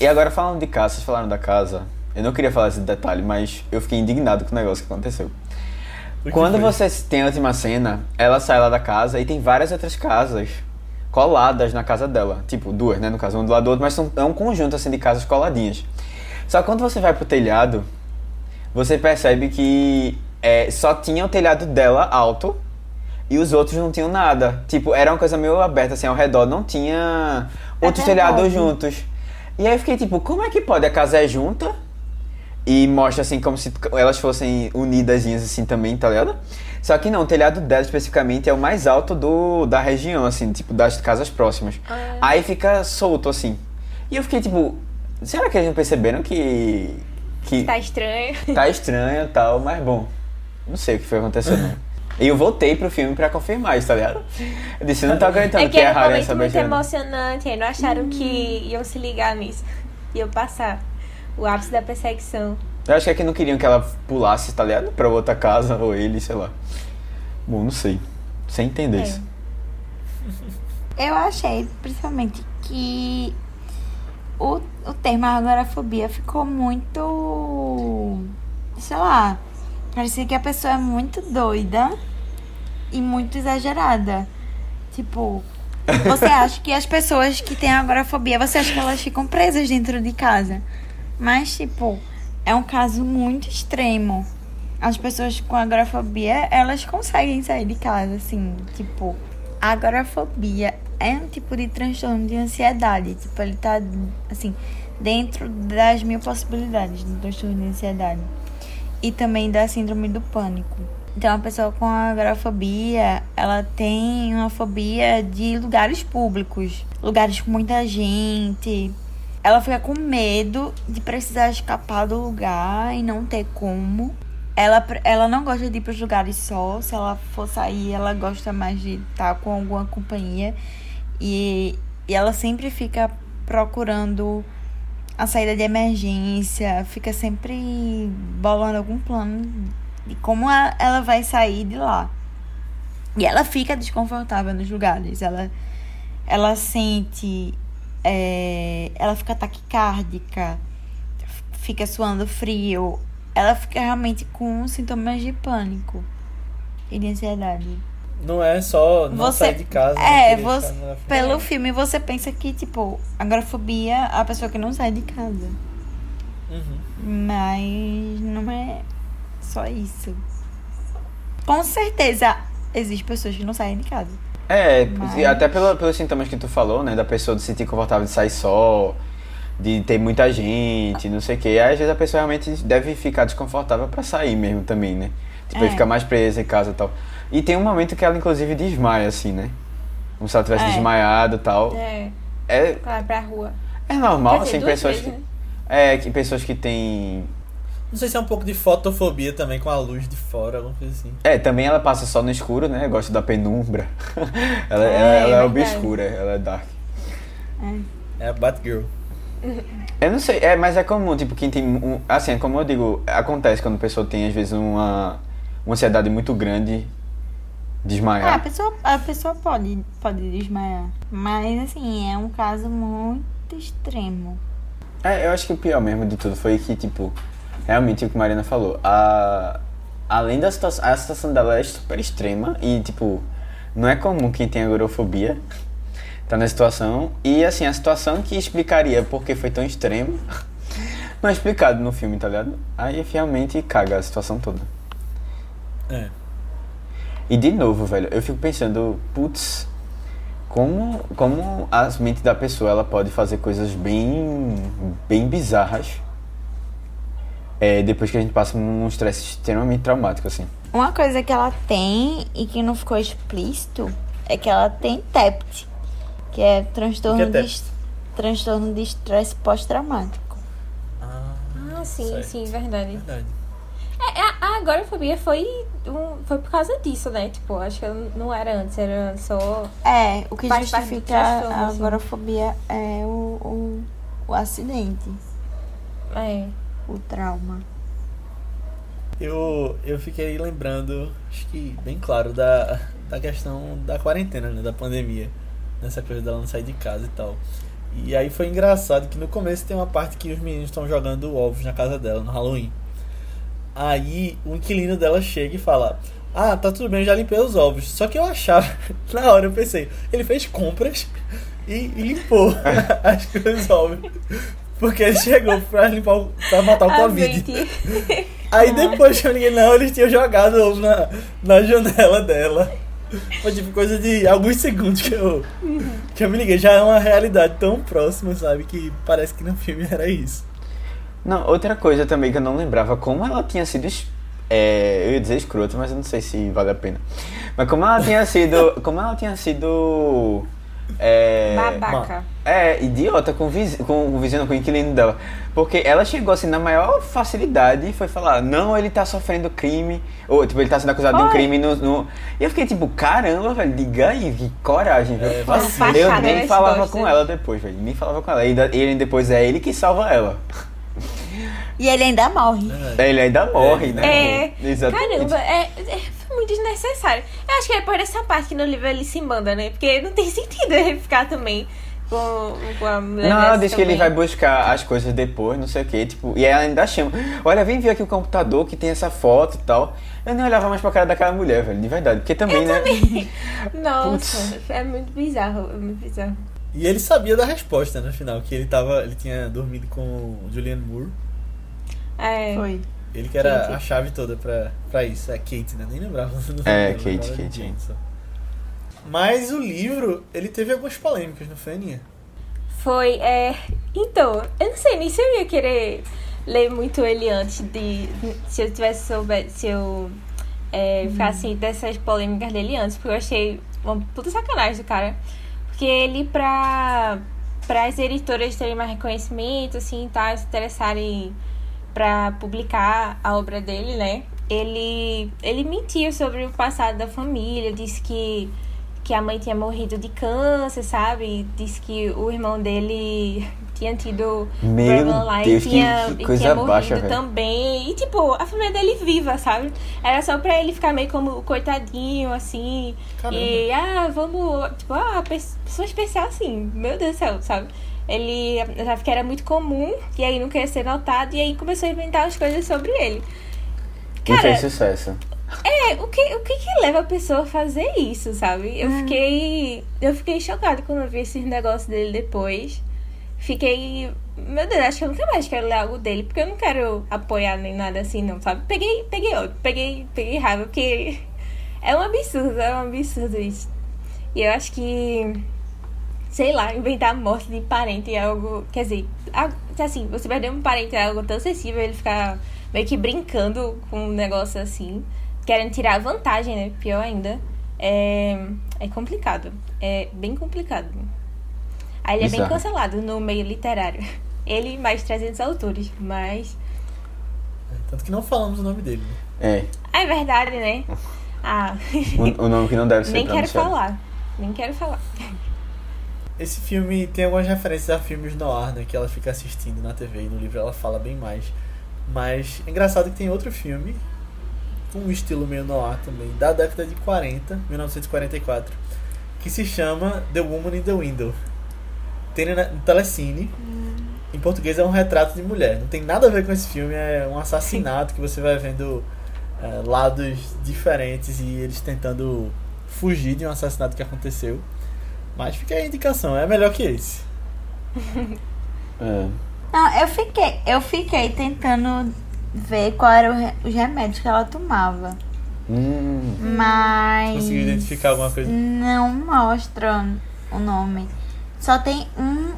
E agora falando de casa, vocês falaram da casa. Eu não queria falar esse detalhe, mas eu fiquei indignado com o negócio que aconteceu. Que Quando foi? você tem a última cena, ela sai lá da casa e tem várias outras casas coladas na casa dela. Tipo, duas, né? No caso, um do lado do outro, mas são, é um conjunto assim de casas coladinhas. Só que quando você vai pro telhado, você percebe que é, só tinha o telhado dela alto e os outros não tinham nada. Tipo, era uma coisa meio aberta assim ao redor, não tinha outros verdade. telhados juntos. E aí eu fiquei tipo, como é que pode? A casa é junta e mostra assim como se elas fossem unidas assim também, tá ligado? Só que não, o telhado dela especificamente é o mais alto do, da região, assim, tipo, das casas próximas. Ah. Aí fica solto, assim. E eu fiquei tipo, será que eles não perceberam que. que Tá estranho. tá estranho e tal, mas bom. Não sei o que foi acontecendo. E eu voltei pro filme pra confirmar isso, tá ligado? Eu disse, não tô aguentando É que que é raro essa muito beijando. emocionante, aí não acharam que iam se ligar nisso. Iam passar. O ápice da perseguição. Eu acho que é que não queriam que ela pulasse, tá ligado? Pra outra casa, ou ele, sei lá. Bom, não sei. Sem entender É. isso. Eu achei, principalmente, que o, o termo agorafobia ficou muito. Sei lá. Parecia que a pessoa é muito doida e muito exagerada. Tipo, você acha que as pessoas que têm agorafobia, você acha que elas ficam presas dentro de casa. Mas, tipo, é um caso muito extremo. As pessoas com agorafobia, elas conseguem sair de casa, assim, tipo. A agorafobia é um tipo de transtorno de ansiedade. Tipo, ele tá, assim, dentro das mil possibilidades do transtorno de ansiedade. E também da síndrome do pânico. Então, a pessoa com agorafobia, ela tem uma fobia de lugares públicos, lugares com muita gente. Ela fica com medo de precisar escapar do lugar e não ter como. Ela, ela não gosta de ir para os lugares só. Se ela for sair, ela gosta mais de estar com alguma companhia. E, e ela sempre fica procurando a saída de emergência, fica sempre bolando algum plano de como ela vai sair de lá. E ela fica desconfortável nos lugares. Ela, ela sente. É, ela fica taquicárdica, fica suando frio. Ela fica realmente com sintomas de pânico e de ansiedade. Não é só não Você- sair de casa. não É, você, frente. pelo filme você pensa que, tipo, agorafobia é a pessoa que não sai de casa. Uhum. Mas não é só isso. Com certeza existem pessoas que não saem de casa. É, Mas- até pelo, pelos sintomas que tu falou, né? Da pessoa se sentir confortável de sair só, de ter muita gente, não sei o quê. Aí, às vezes a pessoa realmente deve ficar desconfortável pra sair mesmo também, né? Tipo, É. aí fica mais presa em casa e tal. E tem um momento que ela, inclusive, desmaia, assim, né? Como se ela tivesse É. desmaiado e tal. É, É, vai pra rua. é normal, dizer, assim, pessoas vezes, que. né? É, que pessoas que têm. Não sei se é um pouco de fotofobia também, com a luz de fora, alguma coisa assim. É, também ela passa só no escuro, né? Gosta da penumbra. ela, É, ela, ela é obscura, ela é dark. É a Batgirl. Eu não sei, é, mas é comum, tipo, quem tem. Um, assim, é como eu digo, acontece quando a pessoa tem, às vezes, uma, uma ansiedade muito grande, Ah, a desmaiar. pessoa, a pessoa pode, pode desmaiar. Mas, assim, é um caso muito extremo. É, eu acho que o pior mesmo de tudo foi que, tipo, realmente o que a Marina falou, a, além da situação, a situação dela é super extrema e, tipo, não é comum quem tem agorafobia tá na situação. E, assim, a situação que explicaria por que foi tão extremo não é explicado no filme, tá ligado? Aí realmente caga a situação toda. É. E de novo, velho, eu fico pensando, putz, como, como a mente da pessoa ela pode fazer coisas bem, bem bizarras é, depois que a gente passa um estresse extremamente traumático, assim. Uma coisa que ela tem e que não ficou explícito é que ela tem TEPT, que é transtorno, que é de, transtorno de estresse pós-traumático. Ah, Ah, sim, Certo. sim, verdade. verdade. É, a, a agorafobia foi, um, foi por causa disso, né? Tipo, acho que não era antes, era só. É, o que justifica a assim. agorafobia é o, o, o acidente, É. o trauma. Eu, eu fiquei lembrando, acho que bem claro, da, da questão da quarentena, né? Da pandemia. Nessa coisa dela não sair de casa e tal. E aí foi engraçado que no começo tem uma parte que os meninos estão jogando ovos na casa dela, no Halloween. Aí o inquilino dela chega e fala: Ah, tá tudo bem, já limpei os ovos. Só que eu achava, na hora eu pensei, ele fez compras e, e limpou as os ovos. Porque ele chegou pra limpar o, pra matar o A Covid. mente. Aí depois que eu liguei, não, eles tinham jogado ovo na, na janela dela. Foi tipo coisa de alguns segundos que eu, que eu me liguei. Já é uma realidade tão próxima, sabe? Que parece que no filme era isso. Não, outra coisa também que eu não lembrava, como ela tinha sido. É, eu ia dizer escrota, mas eu não sei se vale a pena. Mas como ela tinha sido. Como ela tinha sido. É, Babaca. É, idiota com o vizinho, com o vizinho, com o inquilino dela. Porque ela chegou assim na maior facilidade e foi falar, não, ele tá sofrendo crime. Ou, tipo, ele tá sendo acusado de um crime no, no- E eu fiquei tipo, caramba, velho, diga aí, que coragem. É, eu Facada nem falava com ela depois, velho. Nem falava com ela. E ele depois é ele que salva ela. E ele ainda morre. Ele ainda morre, né? É. Exatamente. Caramba, é, é muito desnecessário. Eu acho que é por essa parte que no livro ele se manda, né? Porque não tem sentido ele ficar também com, com a mulher Não, diz que ele também. vai buscar as coisas depois, não sei o que, tipo, e ela ainda chama. Olha, vem ver aqui o computador que tem essa foto e tal. Eu nem olhava mais pra cara daquela mulher, velho, de verdade. Porque também, né? Nossa, é muito bizarro, é muito bizarro. E ele sabia da resposta no final, que ele tava. Ele tinha dormido com o Julianne Moore. É. Foi. Ele que era Kate. a chave toda pra, pra isso. É Kate, né? Nem lembrava. do nome É, dela, Kate, lembrava de Kate. Só. Mas o livro, ele teve algumas polêmicas, não foi, Aninha? Foi, é. Então, eu não sei nem se eu ia querer ler muito ele antes de. Se eu tivesse soube, se eu é, ficasse dessas polêmicas dele antes, porque eu achei uma puta sacanagem do cara. Porque ele, pra, pra as editoras terem mais reconhecimento, assim, tá, se interessarem pra publicar a obra dele, né? Ele, ele mentiu sobre o passado da família, disse que que a mãe tinha morrido de câncer, sabe? Disse que o irmão dele tinha tido Meu problema lá Deus, e tinha, que e coisa tinha morrido baixa, também. E, tipo, a família dele viva, sabe? Era só pra ele ficar meio como coitadinho, assim. Caramba. E, ah, vamos... Tipo, ah, pe- pessoa especial, assim. Meu Deus do céu, sabe? Ele achava que era muito comum, e aí não queria ser notado, e aí começou a inventar as coisas sobre ele. E Cara, fez sucesso. é, o que, o que que leva a pessoa a fazer isso, sabe? Eu fiquei. Eu fiquei chocada quando eu vi esses negócios dele depois. Fiquei. Meu Deus, acho que eu nunca mais quero ler algo dele, porque eu não quero apoiar nem nada assim, não, sabe? Peguei, peguei outro, peguei, peguei raiva, porque é um absurdo, é um absurdo isso. E eu acho que. Sei lá, inventar a morte de parente é algo. Quer dizer, assim, você perder um parente é algo tão sensível, ele ficar meio que brincando com um negócio assim, querendo tirar vantagem, né? Pior ainda. É, é complicado. É bem complicado. Aí ele é bem cancelado no meio literário. Ele e mais 300 autores, mas. É, Tanto que não falamos o nome dele. né? É. Ah, é verdade, né? Ah, O, o nome que não deve ser nem quero falar. Nem quero falar. Esse filme tem algumas referências a filmes no ar, né? Que ela fica assistindo na TV e no livro ela fala bem mais. Mas é engraçado que tem outro filme com um estilo meio no ar também, da década de 40, 1944, que se chama The Woman in the Window. Tem no Telecine. Em português é um retrato de mulher. Não tem nada a ver com esse filme, é um assassinato que você vai vendo é, lados diferentes e eles tentando fugir de um assassinato que aconteceu. Mas fica aí a indicação, é melhor que esse. É. Não, eu fiquei, eu fiquei tentando ver qual era os remédios que ela tomava. Hum, Mas. Conseguiu identificar alguma coisa? Não mostra o nome. Só tem um,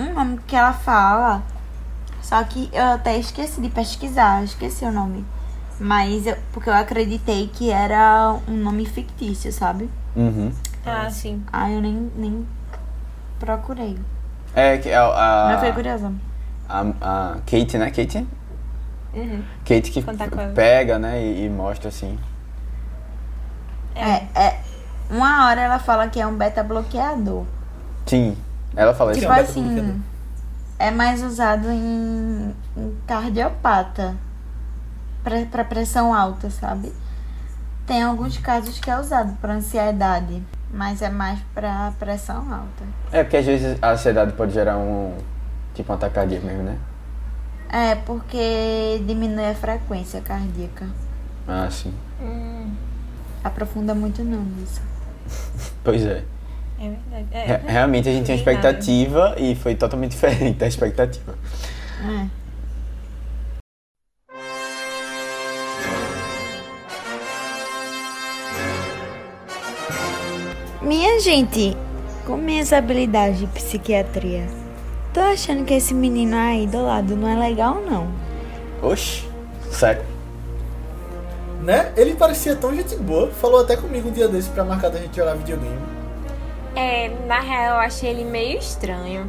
um nome que ela fala. Só que eu até esqueci de pesquisar, esqueci o nome. Mas eu, porque eu acreditei que era um nome fictício, sabe? uhum. Ah, sim. Aí eu nem, nem procurei. É que a, a, Mas fiquei curiosa. a, a Kate, né? Kate? Uhum. Kate que pega, né? E, e mostra assim. É, é. Uma hora ela fala que é um beta bloqueador. Sim, ela fala isso. Tipo é um beta bloqueador? assim, é mais usado em, em cardiopata. Pra, pra pressão alta, sabe? Tem alguns casos que é usado pra ansiedade. Mas é mais pra pressão alta. É porque às vezes a ansiedade pode gerar um. Tipo um ataque cardíaco mesmo, né? É, porque diminui a frequência cardíaca. Ah, sim. Hum, Aprofunda muito não nisso. Pois é. é verdade. É, Re- Realmente a gente tinha expectativa e foi totalmente diferente da expectativa. É. Minha gente, com minhas habilidades de psiquiatria, tô achando que esse menino aí do lado não é legal não. Oxi, sério. Né? Ele parecia tão gente boa, falou até comigo um dia desse pra marcar da gente jogar videogame. É, na real, eu achei ele meio estranho.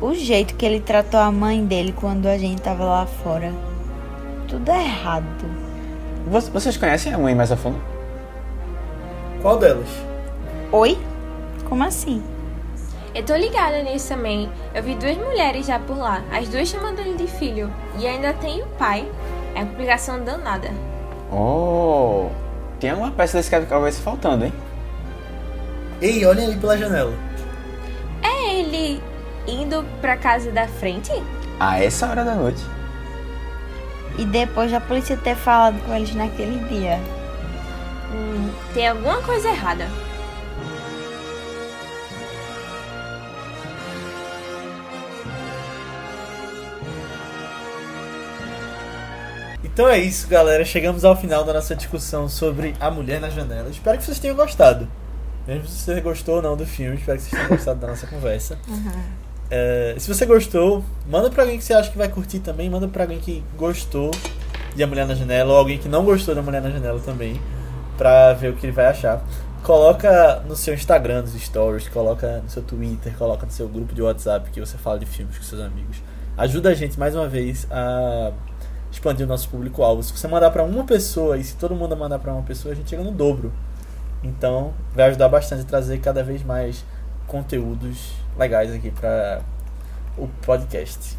O jeito que ele tratou a mãe dele quando a gente tava lá fora, tudo errado. Vo- Vocês conhecem a mãe mais a fundo? Qual delas? Oi? Como assim? Eu tô ligada nisso também. Eu vi duas mulheres já por lá, as duas chamando ele de filho. E ainda tem o pai. É uma complicação danada. Oh, tem uma peça desse quebra-cabeça faltando, hein? Ei, olhem ali pela janela. É ele indo pra casa da frente? A essa hora da noite. E depois da polícia ter falado com eles naquele dia. Hum, tem alguma coisa errada. Então é isso, galera. Chegamos ao final da nossa discussão sobre A Mulher na Janela. Espero que vocês tenham gostado. Mesmo se você gostou ou não do filme, espero que vocês tenham gostado da nossa conversa. É, se você gostou, manda pra alguém que você acha que vai curtir também. Manda pra alguém que gostou de A Mulher na Janela ou alguém que não gostou da Mulher na Janela também, pra ver o que ele vai achar. Coloca no seu Instagram, nos stories, coloca no seu Twitter, coloca no seu grupo de WhatsApp que você fala de filmes com seus amigos. Ajuda a gente mais uma vez a expandir o nosso público-alvo. Se você mandar pra uma pessoa e se todo mundo mandar pra uma pessoa, a gente chega no dobro. Então, vai ajudar bastante a trazer cada vez mais conteúdos legais aqui para o podcast.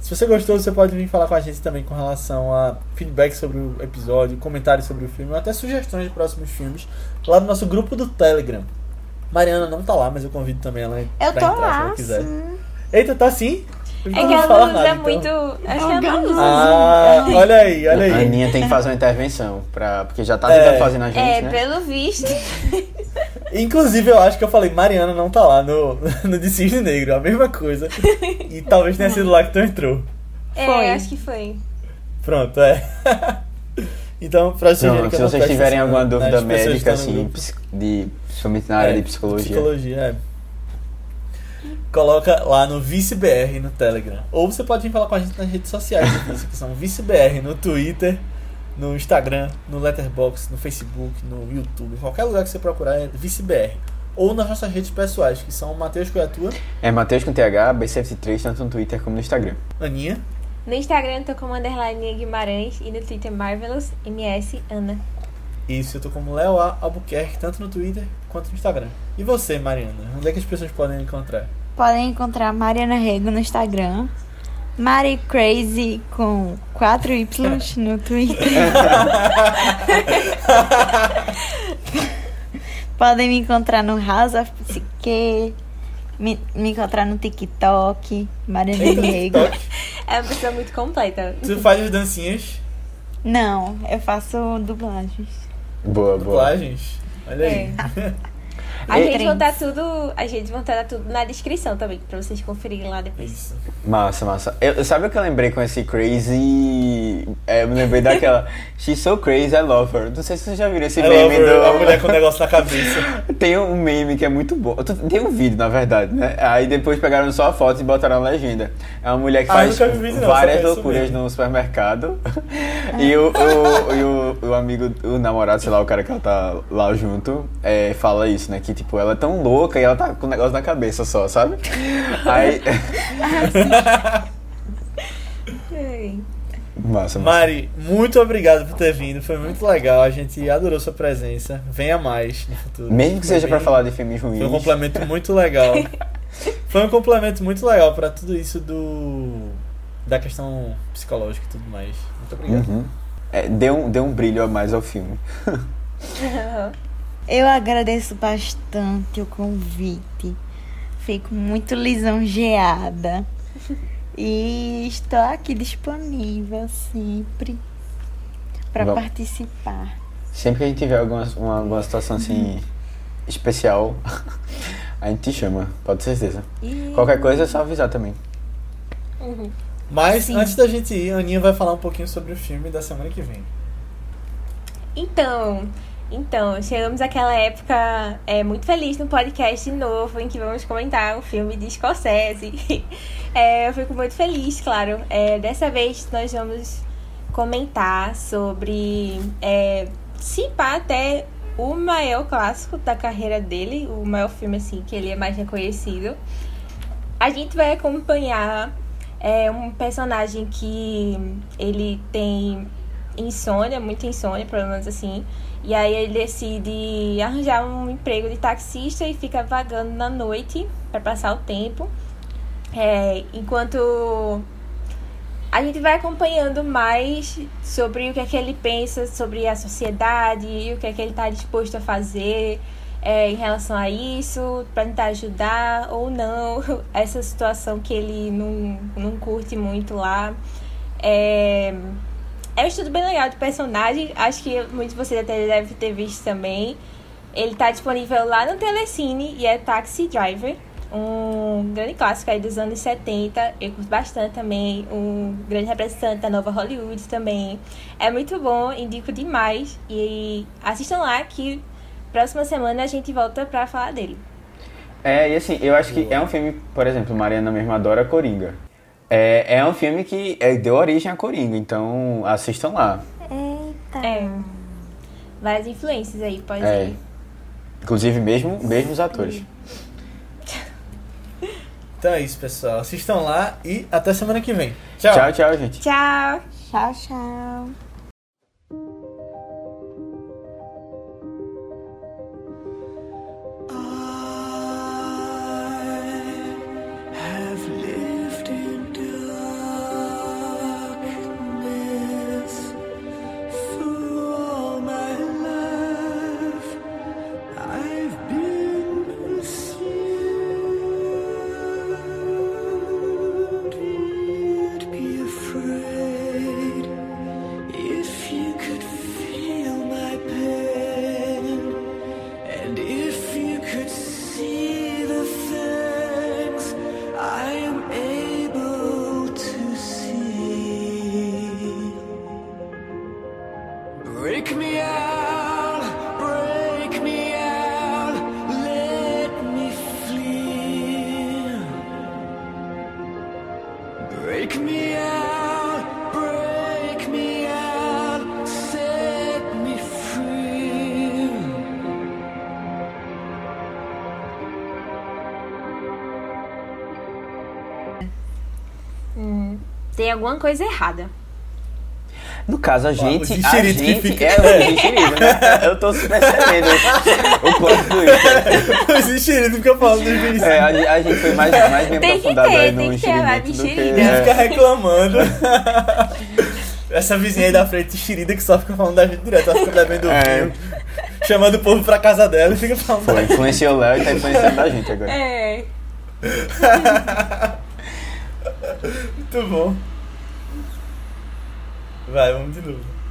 Se você gostou, você pode vir falar com a gente também com relação a feedback sobre o episódio, comentários sobre o filme, ou até sugestões de próximos filmes, lá no nosso grupo do Telegram. Mariana não tá lá, mas eu convido também ela Eu pra entrar se lá, ela quiser. sim. Eita, tá sim? É que fala usa nada, então. muito. Acho que ela não usa. Ah, olha aí, olha A aí. Aninha tem que fazer uma intervenção, pra, porque já tá É. tentando fazer na gente, É, né? pelo visto. Inclusive, eu acho que eu falei, Mariana não tá lá no, no de Cisne Negro, a mesma coisa. E talvez tenha sido lá que tu entrou. É, Foi. acho que foi. Pronto, é. então, pra que se vocês tiverem alguma dúvida médica, assim, de, principalmente na área É, de psicologia, Psicologia, é. Coloca lá no ViceBR no Telegram. Ou você pode vir falar com a gente nas redes sociais, Vice, que são ViceBR no Twitter, no Instagram, no Letterboxd, no Facebook, no YouTube. Qualquer lugar que você procurar é ViceBR. Ou nas nossas redes pessoais, que são Matheus Coiatua, é Matheus com TH, B73, tanto no Twitter como no Instagram. Aninha. No Instagram eu tô como underline Guimarães e no Twitter Marvelous MS Ana. Isso, eu tô como Léo A. Albuquerque, tanto no Twitter quanto no Instagram. E você, Mariana? Onde é que as pessoas podem encontrar? Podem encontrar Mariana Rego no Instagram. Mari Crazy com 4 Y no Twitter. Podem me encontrar no House of Psique. Me, me encontrar no TikTok. Mariana Rego. É uma pessoa muito completa. Tu faz as dancinhas, Não, eu faço dublagens. Boa, boa. dublagens. Olha aí. A E- gente vai botar tudo. A gente vai botar tudo na descrição também, pra vocês conferirem lá depois. Isso. Massa, massa. Eu, sabe o que eu lembrei com esse crazy? É, eu me lembrei daquela She's so crazy, I love her. Não sei se vocês já viram esse I meme her, do. a mulher com o negócio na cabeça. Tem um meme que é muito bom. Tem um vídeo, na verdade, né? Aí depois pegaram só a foto e botaram a legenda. É uma mulher que Ah, faz vi não, várias loucuras no supermercado. e o, o, e o, o amigo, o namorado, sei lá, o cara que ela tá lá junto, é, fala isso, né? Que tipo, ela é tão louca e ela tá com o negócio na cabeça só, sabe? Aí. Massa, massa. Mari, muito obrigado por ter vindo. Foi muito legal. A gente adorou sua presença. Venha mais no futuro. Mesmo que Foi seja pra bem- falar de filmes ruins. Foi um complemento muito legal. Foi um complemento muito legal pra tudo isso do. da questão psicológica e tudo mais. Muito obrigado. Uhum. É, deu, um, deu um brilho a mais ao filme. Eu agradeço bastante o convite. Fico muito lisonjeada. E estou aqui disponível sempre para participar. Sempre que a gente tiver alguma, uma, alguma situação assim especial, a gente te chama, pode ter certeza. E- Qualquer coisa é só avisar também. Uhum. Mas Sim. antes da gente ir, a Aninha vai falar um pouquinho sobre o filme da semana que vem. Então, então, chegamos àquela época é, muito feliz no podcast novo, em que vamos comentar um filme de Scorsese. É, eu fico muito feliz, claro. É, dessa vez nós vamos comentar sobre, é, se pá, até o maior clássico da carreira dele, o maior filme assim que ele é mais reconhecido. A gente vai acompanhar é, um personagem que ele tem insônia, muita insônia, menos assim. E aí ele decide arranjar um emprego de taxista e fica vagando na noite para passar o tempo. É, enquanto a gente vai acompanhando mais sobre o que é que ele pensa sobre a sociedade e o que é que ele está disposto a fazer é, em relação a isso, para tentar ajudar ou não essa situação que ele não, não curte muito lá. É, é um estudo bem legal de personagem, acho que muitos de vocês até devem ter visto também. Ele tá disponível lá no Telecine e é Taxi Driver. um grande clássico aí dos anos 70. Eu curto bastante também. Um grande representante da nova Hollywood também. É muito bom, indico demais. E assistam lá que próxima semana a gente volta pra falar dele. É, e assim, eu acho que é um filme, por exemplo, Mariana mesmo adora Coringa. É, é um filme que é, deu origem a Coringa, então assistam lá. Eita. É. Várias influências aí, pode É. ir. Inclusive, mesmo, mesmo os atores. Então é isso, pessoal. Assistam lá e até semana que vem. Tchau. Tchau, tchau, gente. Tchau! Tchau, tchau. Alguma coisa errada. No caso, a gente. o A gente fica- é o Gixirito, né? Eu tô percebendo o plot twist. Os enxeridos ficam falando dos bichos. É, a, a gente foi mais, mais bem Tem que aprofundado ter, aí tem no que ter enxerimento do que. é. fica reclamando. Essa vizinha aí da frente, enxerida, que só fica falando da gente direto. Ela fica bebendo É. vinho, chamando o povo pra casa dela e fica falando. Foi, influenciou o Léo e tá influenciando a gente agora. É. Muito bom. Vai, vamos de novo.